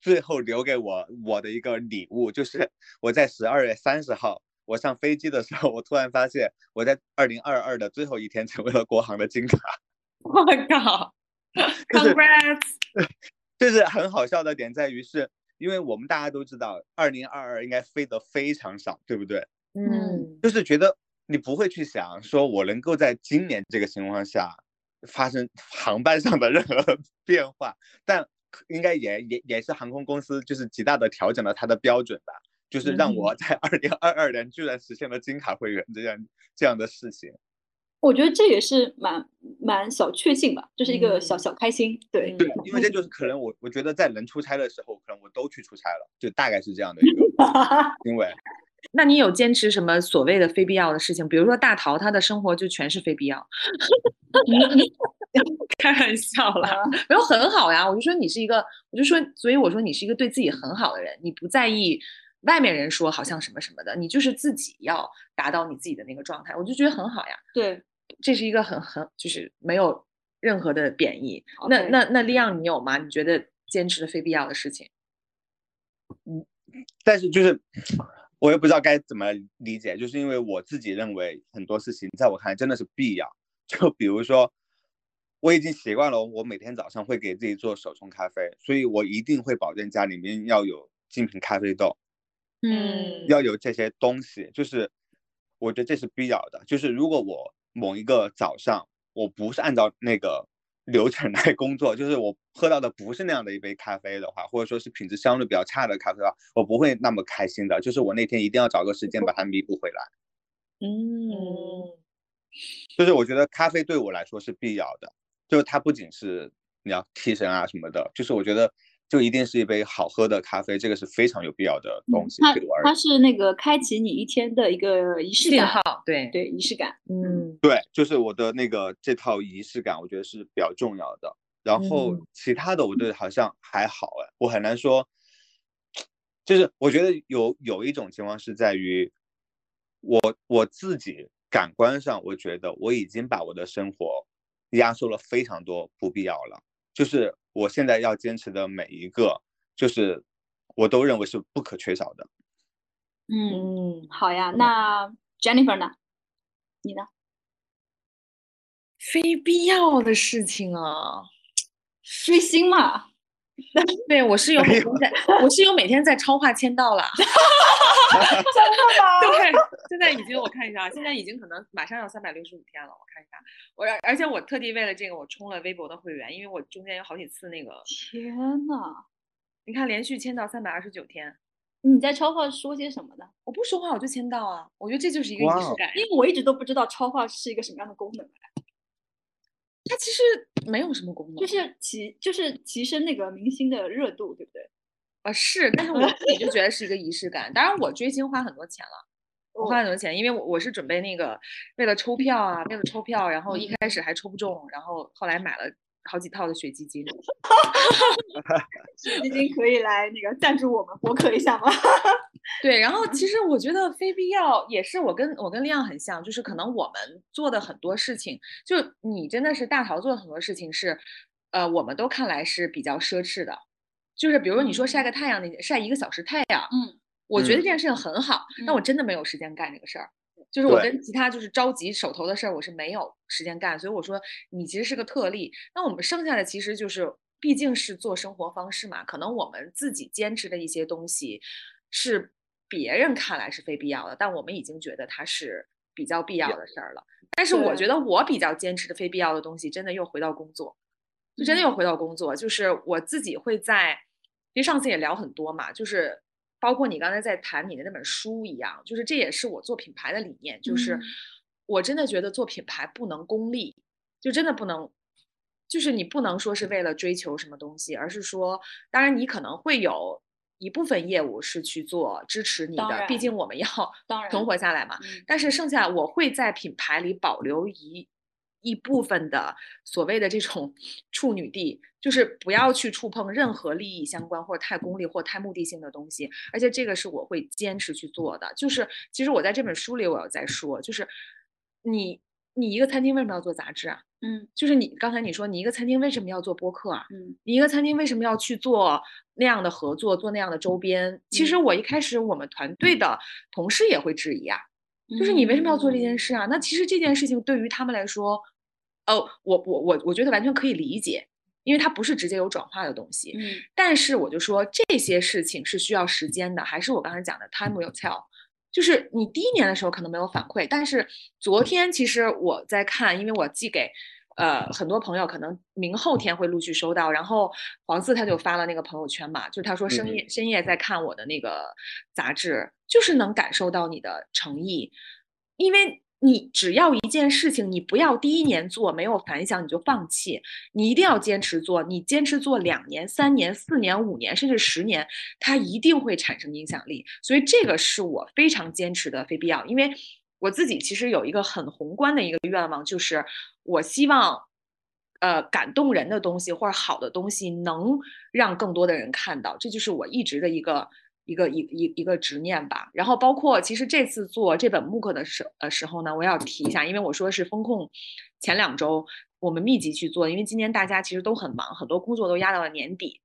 A: 最后留给我我的一个礼物，就是我在十二月三十号我上飞机的时候，我突然发现我在二零二二的最后一天成为了国航的金卡。
C: 我靠！Congrats！
A: 就是很好笑的点在于，是因为我们大家都知道，二零二二应该飞得非常少，对不对？
C: 嗯。
A: 就是觉得你不会去想说，我能够在今年这个情况下。发生 航班上的任何 变化，但应该也也也是航空公司就是极大的调整了它的标准吧，就是让我在二零二二年居然实现了金卡会员这样这样的事情。
B: 我觉得这也是蛮蛮小确幸吧，就是一个小小开心。对
A: 对，因为这就是可能我我觉得在能出差的时候，可能我都去出差了，就大概是这样的一个 因为。
C: 那你有坚持什么所谓的非必要的事情？比如说大桃，他的生活就全是非必要。开玩笑啦，没有很好呀。我就说你是一个，我就说，所以我说你是一个对自己很好的人，你不在意外面人说好像什么什么的，你就是自己要达到你自己的那个状态，我就觉得很好呀。
B: 对，
C: 这是一个很很就是没有任何的贬义。那那那利昂，你有吗？你觉得坚持的非必要的事情？
A: 嗯，但是就是。我也不知道该怎么理解，就是因为我自己认为很多事情在我看来真的是必要。就比如说，我已经习惯了，我每天早上会给自己做手冲咖啡，所以我一定会保证家里面要有精品咖啡豆，
C: 嗯，
A: 要有这些东西。就是我觉得这是必要的。就是如果我某一个早上我不是按照那个。流程来工作，就是我喝到的不是那样的一杯咖啡的话，或者说是品质相对比较差的咖啡的话，我不会那么开心的。就是我那天一定要找个时间把它弥补回来。
C: 嗯，
A: 就是我觉得咖啡对我来说是必要的，就是它不仅是你要提神啊什么的，就是我觉得。就一定是一杯好喝的咖啡，这个是非常有必要的东西。
B: 它它是那个开启你一天的一个仪式感，
C: 对
B: 对仪式感。
C: 嗯，
A: 对，就是我的那个这套仪式感，我觉得是比较重要的。然后其他的，我觉得好像还好哎，我很难说。就是我觉得有有一种情况是在于，我我自己感官上，我觉得我已经把我的生活压缩了非常多不必要了，就是。我现在要坚持的每一个，就是我都认为是不可缺少的。
B: 嗯，好呀。那 Jennifer 呢？你呢？
C: 非必要的事情啊，
B: 追星嘛。
C: 对，我是有每天在，我是有每天在超话签到了。
B: 真的吗？
C: 对，现在已经我看一下，现在已经可能马上要三百六十五天了。我看一下，我而且我特地为了这个，我充了微博的会员，因为我中间有好几次那个。
B: 天呐，
C: 你看连续签到三百二十九天。
B: 你在超话说些什么呢？
C: 我不说话我就签到啊，我觉得这就是一个仪式感，
B: 因为我一直都不知道超话是一个什么样的功能。
C: 它其实没有什么功能，
B: 就是提就是提升那个明星的热度，对不对？
C: 啊是，但是我自己就觉得是一个仪式感。当然我追星花很多钱了，我花很多钱，因为我我是准备那个为了抽票啊，为了抽票，然后一开始还抽不中，然后后来买了。好几套的雪基金，
B: 雪基金可以来那个赞助我们博客一下吗？
C: 对，然后其实我觉得非必要也是我跟我跟亮很像，就是可能我们做的很多事情，就你真的是大桃做的很多事情是，呃，我们都看来是比较奢侈的，就是比如说你说晒个太阳，那晒一个小时太阳，
B: 嗯，
C: 我觉得这件事情。很好，但我真的没有时间干这个事儿。就是我跟其他就是着急手头的事儿，我是没有时间干，所以我说你其实是个特例。那我们剩下的其实就是毕竟是做生活方式嘛，可能我们自己坚持的一些东西是别人看来是非必要的，但我们已经觉得它是比较必要的事儿了。但是我觉得我比较坚持的非必要的东西，真的又回到工作，就真的又回到工作，就是我自己会在，因为上次也聊很多嘛，就是包括你刚才在谈你的那本书一样，就是这也是我做品牌的理念，就是
B: 嗯。
C: 我真的觉得做品牌不能功利，就真的不能，就是你不能说是为了追求什么东西，而是说，当然你可能会有一部分业务是去做支持你的，毕竟我们要存活下来嘛。
B: 嗯
C: 但是剩下我会在品牌里保留一一部分的所谓的这种 处女地，就是不要去触碰任何利益相关或者太功利或太目的性的东西，而且这个是我会坚持去做的。就是其实我在这本书里我要再说，就是你你一个餐厅为什么要做杂志啊？
B: 嗯
C: 就是你刚才你说你一个餐厅为什么要做播客啊？
B: 嗯
C: 你一个餐厅为什么要去做那样的合作，做那样的周边？其实
B: 嗯
C: 我一开始我们团队的同事也会质疑啊，就是你为什么要做这件事
B: 嗯
C: 啊？那其实这件事情对于他们来说，哦，我我我我觉得完全可以理解，因为它不是直接有转化的东西。
B: 嗯
C: 但是我就说这些事情是需要时间的，还是我刚才讲的 time will tell。就是你第一年的时候可能没有反馈，但是昨天其实我在看，因为我寄给呃很多朋友，可能明后天会陆续收到。然后黄四他就发了那个朋友圈嘛，就是他说深夜。深夜在看我的那个杂志，就是能感受到你的诚意，因为你只要一件事情，你不要第一年做没有反响你就放弃，你一定要坚持做，你坚持做两年、三年、四年、五年，甚至十年，它一定会产生影响力。所以这个是我非常坚持的非必要，因为我自己其实有一个很宏观的一个愿望，就是我希望。呃，感动人的东西或者好的东西，能让更多的人看到，这就是我一直的一个一个一一一个执念吧。然后包括其实这次做这本 MOOC 的时呃时候呢，我也要提一下，因为我说是风控前两周我们密集去做，因为今年大家其实都很忙，很多工作都压到了年底。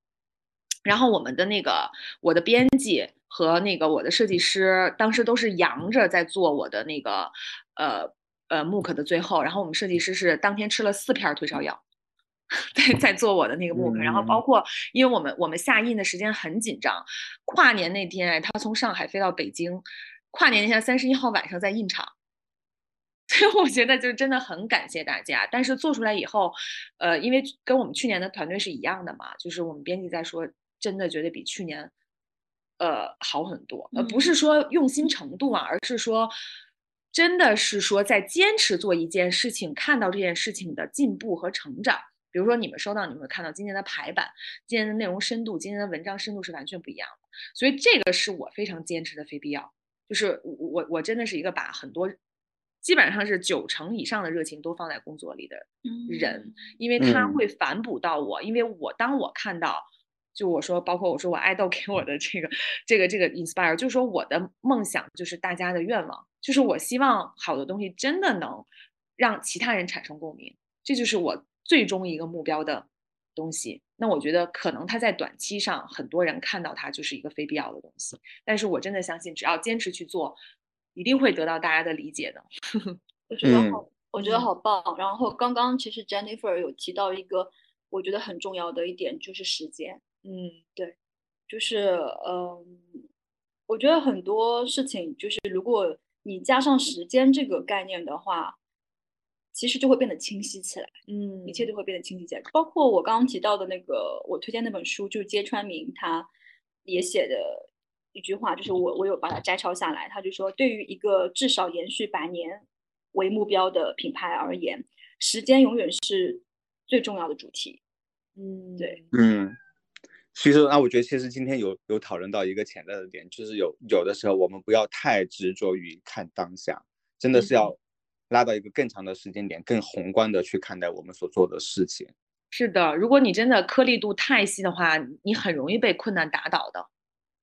C: 然后我们的那个我的编辑和那个我的设计师，当时都是扬着在做我的那个呃呃 MOOC 的最后，然后我们设计师是当天吃了四片退烧药。在在做我的那个 MOOC，、然后包括因为我们我们下印的时间很紧张，跨年那天哎他从上海飞到北京，跨年那天三十一号晚上在印厂，所以我觉得就真的很感谢大家。但是做出来以后，呃，因为跟我们去年的团队是一样的嘛，就是我们编辑在说，真的觉得比去年，呃，好很多。呃，不是说用心程度啊，而是说，真的是说在坚持做一件事情，看到这件事情的进步和成长。比如说你们收到，你们会看到今年的排版，今年的内容深度，今年的文章深度是完全不一样的。所以这个是我非常坚持的非必要。就是我我我真的是一个把很多。基本上是九成以上的热情都放在工作里的人，因为他
A: 嗯
C: 会反哺到我。因为我当我看到，就我说，包括我说我爱豆给我的这个这个这个 inspire，就是说我的梦想就是大家的愿望，就是我希望好的东西真的能让其他人产生共鸣，这就是我最终一个目标的东西。那我觉得可能它在短期上很多人看到它就是一个非必要的东西，但是我真的相信，只要坚持去做。一定会得到大家的理解的。
B: 我觉得好，
A: 嗯
B: 我觉得好棒。然后刚刚其实 Jennifer 有提到一个我觉得很重要的一点，就是时间。
C: 嗯，对
B: 就是嗯，我觉得很多事情就是如果你加上时间这个概念的话，其实就会变得清晰起来。
C: 嗯
B: 一切都会变得清晰起来。包括我刚刚提到的那个，我推荐那本书，就是揭川明他也写的一句话，就是我我有把它摘抄下来。他就说，对于一个至少延续百年为目标的品牌而言，时间永远是最重要的主题。
C: 嗯，
B: 对，
A: 嗯，其实那我觉得其实今天有有讨论到一个潜在的点，就是有有的时候我们不要太执着于看当下，真的是要拉到一个更长的时间点，更宏观的去看待我们所做的事情。
C: 是的。如果你真的颗粒度太细的话，你很容易被困难打倒的。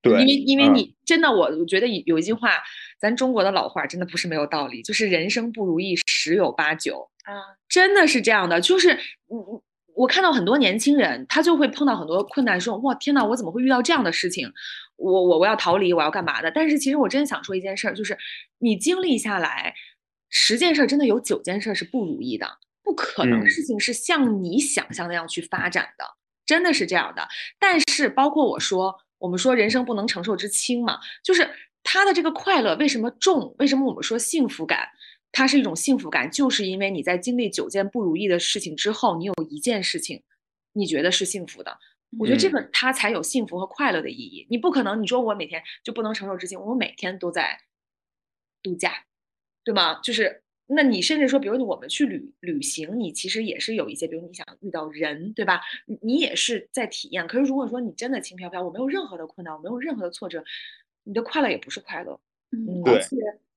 A: 对，
C: 因为因为
A: 嗯
C: 你真的，我我觉得有一句话，咱中国的老话真的不是没有道理，就是人生不如意十有八九。
B: 啊，
C: 真的是这样的，就是我，我看到很多年轻人，他就会碰到很多困难，说哇天呐，我怎么会遇到这样的事情？我我我要逃离，我要干嘛的？但是其实我真想说一件事儿，就是你经历下来，十件事儿真的有九件事儿是不如意的，不可能
A: 嗯
C: 事情是像你想象那样去发展的。真的是这样的。但是包括我说，我们说人生不能承受之轻嘛，就是他的这个快乐为什么重？为什么我们说幸福感？它是一种幸福感，就是因为你在经历九件不如意的事情之后，你有一件事情，你觉得是幸福的。我觉得这个它才有幸福和快乐的意义。你不可能，你说我每天就不能承受之轻，我每天都在度假，对吗？就是，那你甚至说，比如我们去旅旅行，你其实也是有一些，比如你想遇到人，对吧？你你也是在体验。可是如果说你真的轻飘飘，我没有任何的困难，我没有任何的挫折，你的快乐也不是快乐。
B: 嗯，而且。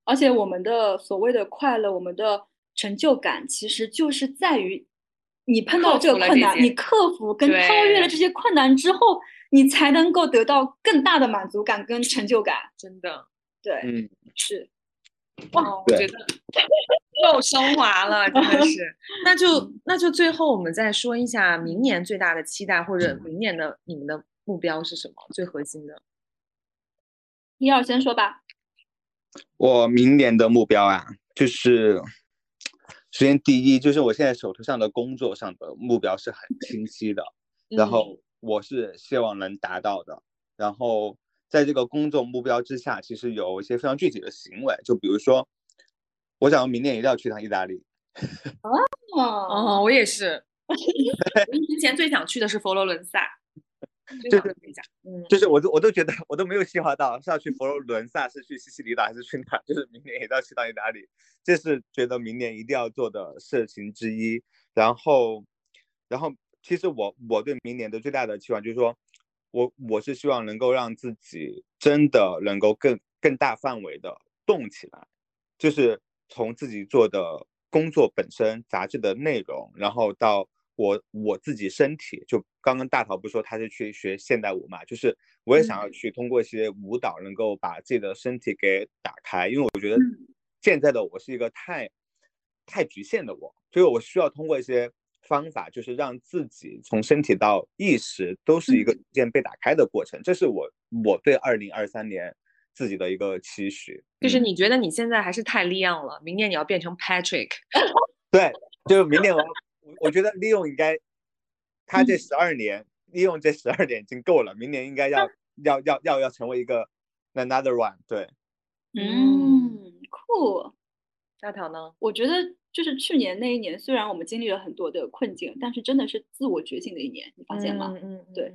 B: 而且我们的所谓的快乐，我们的成就感，其实就是在于你碰到这个困难，你克服跟超越了这些困难之后，你才能够得到更大的满足感跟成就感。
C: 真的，
B: 对，
A: 嗯，
B: 是。
C: 哇，我觉得 又升华了，真的 是。那就那就最后我们再说一下明年最大的期待，或者明年的你们的目标是什么？最核心的。
B: 一二先说吧。
A: 我明年的目标啊，就是首先第一，就是我现在手头上的工作上的目标是很清晰的，然后我是希望能达到的。然后在这个工作目标之下，其实有一些非常具体的行为，就比如说，我想明年一定要去趟意大利。
B: 哦，
C: 哦，我也是。我之前最想去的是佛罗伦萨。
A: 就是，嗯，就是我都我都觉得我都没有计划到是要去佛罗伦萨，是去西西里岛，还是去哪？就是明年也要去到意大利，这是觉得明年一定要做的事情之一。然后，然后其实我我对明年的最大的期望就是说，我我是希望能够让自己真的能够更更大范围的动起来，就是从自己做的工作本身、杂志的内容，然后到。我我自己身体就刚刚大桃不说他是去学现代舞嘛，就是我也想要去通过一些舞蹈能够把自己的身体给打开，因为我觉得现在的我是一个太太局限的我，所以我需要通过一些方法，就是让自己从身体到意识都是一个逐渐被打开的过程，这是我我对二零二三年自己的一个期许。
C: 就是你觉得你现在还是太亮了，明年你要变成 Patrick。
A: 对，就是明年我。我觉得利用应该，他这十二年利用这十二年已经够了，明年应该要要要要要成为一个 another one。对，
B: 嗯，酷。
C: 大条呢？
B: 我觉得就是去年那一年，虽然我们经历了很多的困境，但是真的是自我觉醒的一年，你发现吗？
C: 嗯嗯，
B: 对，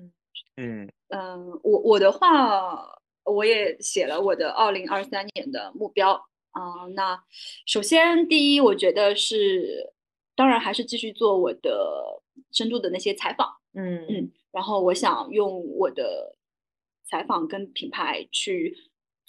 A: 嗯
B: 嗯，我我的话，我也写了我的二零二三年的目标啊。那首先第一，我觉得是。当然还是继续做我的深度的那些采访，
C: 嗯
B: 嗯，然后我想用我的采访跟品牌去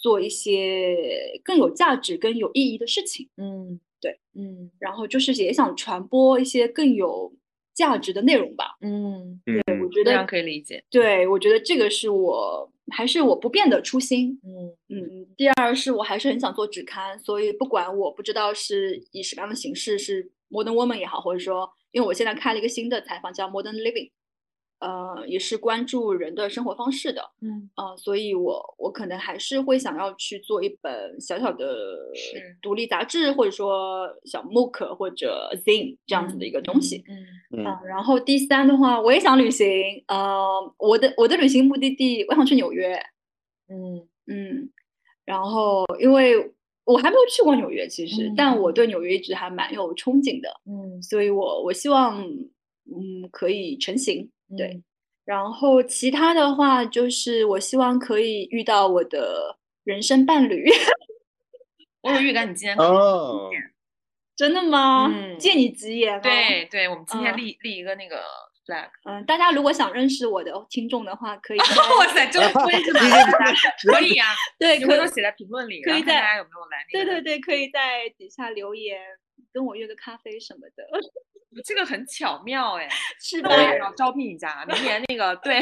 B: 做一些更有价值、更有意义的事情，
C: 嗯，
B: 对，
C: 嗯，
B: 然后就是也想传播一些更有价值的内容吧，
C: 嗯，
B: 对，我觉得
C: 可以理解，
B: 对我觉得这个是我还是我不变的初心，
C: 嗯
B: 嗯，第二是我还是很想做纸刊，所以不管我不知道是以什么样的形式是。Modern Woman 也好，或者说，因为我现在开了一个新的采访叫 Modern Living，呃，也是关注人的生活方式的，
C: 嗯，
B: 呃，所以我我可能还是会想要去做一本小小的独立杂志，或者说小 MOOC 或者 Zine 这样子的一个东西，
C: 嗯。
B: 嗯，然后第三的话，我也想旅行，呃，我的我的旅行目的地，我想去纽约，
C: 嗯。
B: 嗯，然后因为。我还没有去过纽约，其实，但。我对纽约一直还蛮有憧憬的，
C: 嗯，
B: 所以我我希望，嗯，可以成型，对。然后其他的话，就是我希望可以遇到我的人生伴侣。
C: 我有预感，你今天
A: 哦，
B: 真的吗？
C: 嗯，
B: 借你吉言。
C: 对对，我们今天立立一个那个 flag。
B: 嗯，大家如果想认识我的听众的话，可以。
C: 哇塞，这么 推是吧？可以呀，
B: 对，
C: 回头写在评论里，
B: 可以在
C: 大家有没有来？
B: 对对对，可以在底下留言，跟我约个咖啡什么的。
C: 这个很巧妙哎，
B: 是的。
C: 那我也要招聘一下，明年那个对，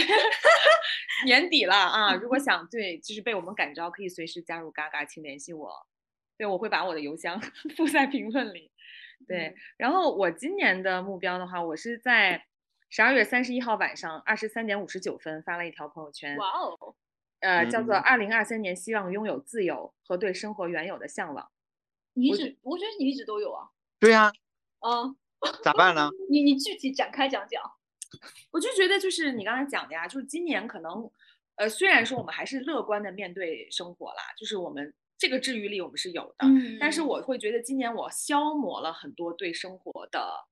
C: 年底了啊，如果想对，就是被我们感召，可以随时加入嘎嘎，请联系我。对，我会把我的邮箱 附在评论里。对，然后我今年的目标的话，我是在。十二月三十一号晚上二十三点五十九分发了一条朋友圈，
B: 哇哦，
C: 呃，叫做二零二三年希望拥有自由和对生活原有的向往。
B: 你一直，我觉得你一直都有啊。
A: 对呀。
B: 嗯。
A: 咋办呢？
B: 你你具体展开讲讲。
C: 我就觉得就是你刚才讲的呀，就是今年可能，呃，虽然说我们还是乐观的面对生活啦，就是我们这个治愈力我们是有的，
B: 嗯
C: 但是我会觉得今年我消磨了很多对生活的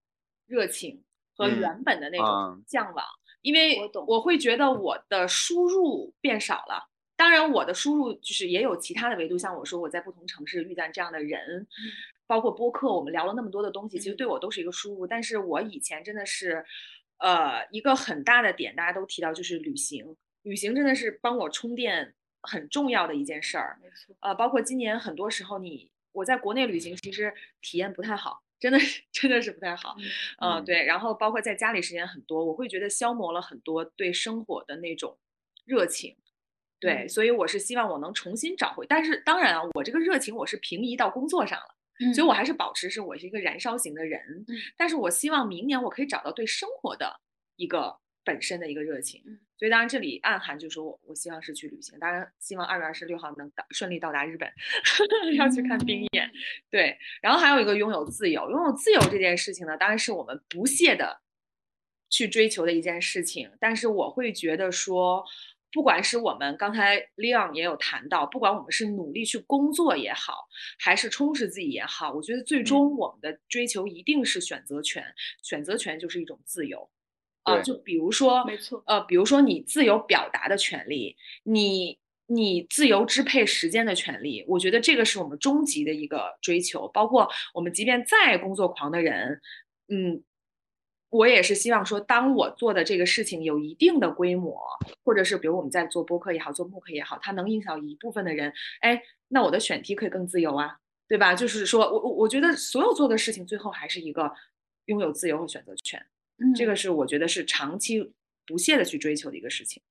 C: 热情和
A: 嗯
C: 原本的那种
A: 啊
C: 向往，因为
B: 我懂
C: 我会觉得我的输入变少了。当然，我的输入就是也有其他的维度，像我说我在不同城市遇见这样的人，包括播客，我们聊了那么多的东西，其实
B: 嗯
C: 对我都是一个输入。但是我以前真的是，呃，一个很大的点，大家都提到就是旅行，旅行真的是帮我充电很重要的一件事儿。
B: 没错，
C: 呃，包括今年很多时候你我在国内旅行，其实体验不太好，真的是真的是不太好。
B: 嗯
C: 对，然后包括在家里时间很多，我会觉得消磨了很多对生活的那种热情。对，
B: 嗯
C: 所以我是希望我能重新找回，但是当然啊，我这个热情我是平移到工作上了，
B: 嗯
C: 所以我还是保持是我是一个燃烧型的人，
B: 嗯
C: 但是我希望明年我可以找到对生活的一个本身的一个热情。
B: 嗯
C: 所以当然这里暗含就是说我我希望是去旅行，当然希望二月二十六号能到顺利到达日本，要去看冰演。
B: 嗯
C: 对，然后还有一个拥有自由，拥有自由这件事情呢，当然是我们不懈的去追求的一件事情。但是我会觉得说，不管是我们刚才 Leon 也有谈到，不管我们是努力去工作也好，还是充实自己也好，我觉得最终我们的追求一定是选择权，选择权就是一种自由。啊、
A: 对
C: 就比如说，
B: 没错
C: 呃，比如说你自由表达的权利，你你自由支配时间的权利，我觉得这个是我们终极的一个追求。包括我们即便再工作狂的人，嗯，我也是希望说，当我做的这个事情有一定的规模，或者是比如我们在做播客也好，做慕课也好，它能影响一部分的人，哎，那我的选题可以更自由啊，对吧？就是说我我我觉得所有做的事情最后还是一个拥有自由和选择权。
B: 嗯
C: 这个是我觉得是长期不懈的去追求的一个事情。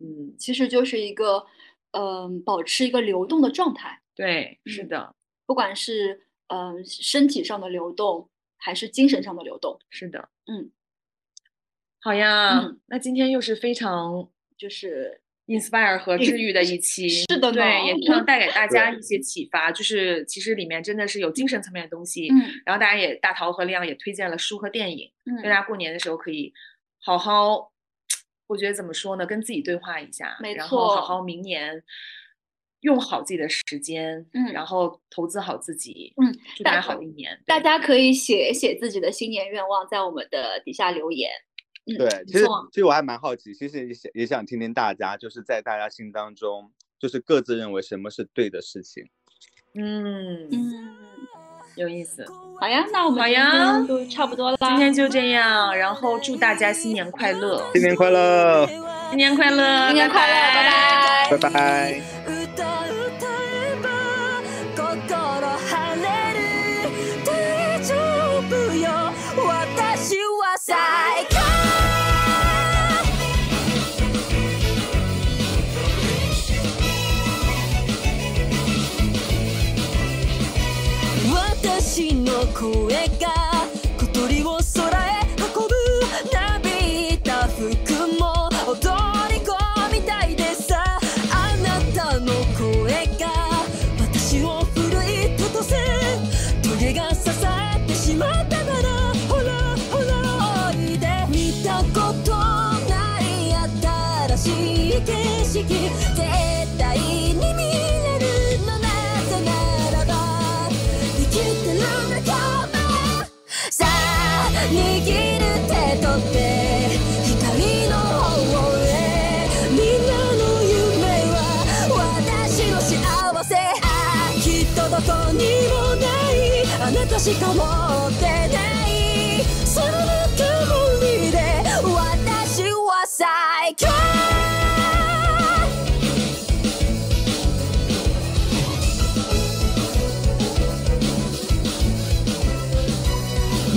C: 嗯，
B: 其实就是一个嗯、保持一个流动的状态，
C: 对，是
B: 嗯
C: 的，
B: 不管是嗯、身体上的流动，还是精神上的流动，
C: 是的，
B: 嗯，
C: 好呀，
B: 嗯
C: 那今天又是非常
B: 就是
C: inspire 和治愈的一期，
B: 是的。呢
C: 对，也希望带给。大家一些启发，就是其实里面真的是有精神层面的东西，
B: 嗯。
C: 然后大家也大桃和亮也推荐了书和电影，
B: 嗯
C: 大家过年的时候可以好好，我觉得怎么说呢，跟自己对话一下，
B: 没
C: 然后好好明年用好自己的时间，
B: 嗯
C: 然后投资好自己，
B: 嗯，
C: 祝大家好一年，
B: 大家可以写写自己的新年愿望，在我们的底下留言。嗯，
A: 对，其实其实我还蛮好奇，其实也想也想听听大家，就是在大家心当中，就是各自认为什么是对的事情。
C: 嗯，
B: 嗯，
C: 有意思。
B: 好呀，那我们今
C: 好呀
B: 天就差不多了。
C: 今天就这样，然后祝大家新年快乐，
A: 新年快乐，
C: 新年快乐，
B: 新年快乐，拜拜。
A: 拜拜。
E: しか持ってないそのぬくもりで私は最強。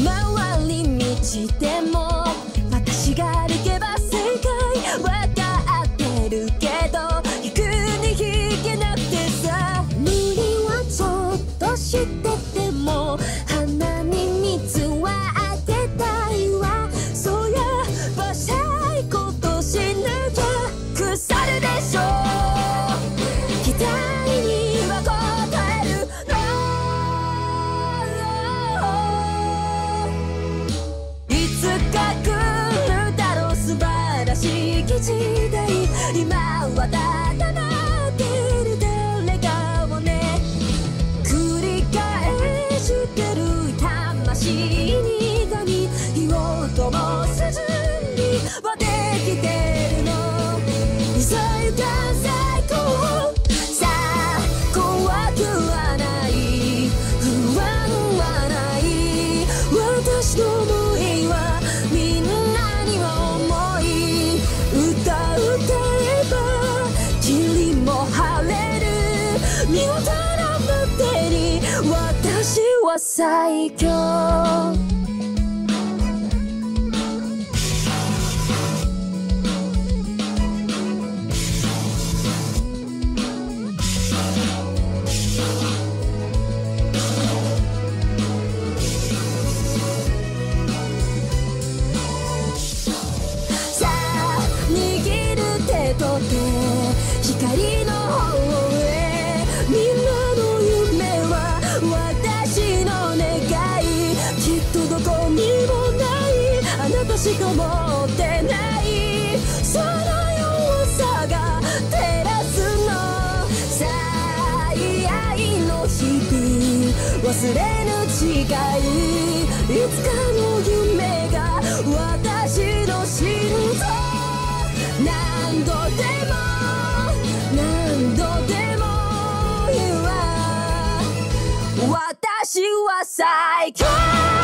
E: 回り道でもつかの夢が私の心臓何度でも何度でも言わ。私は最高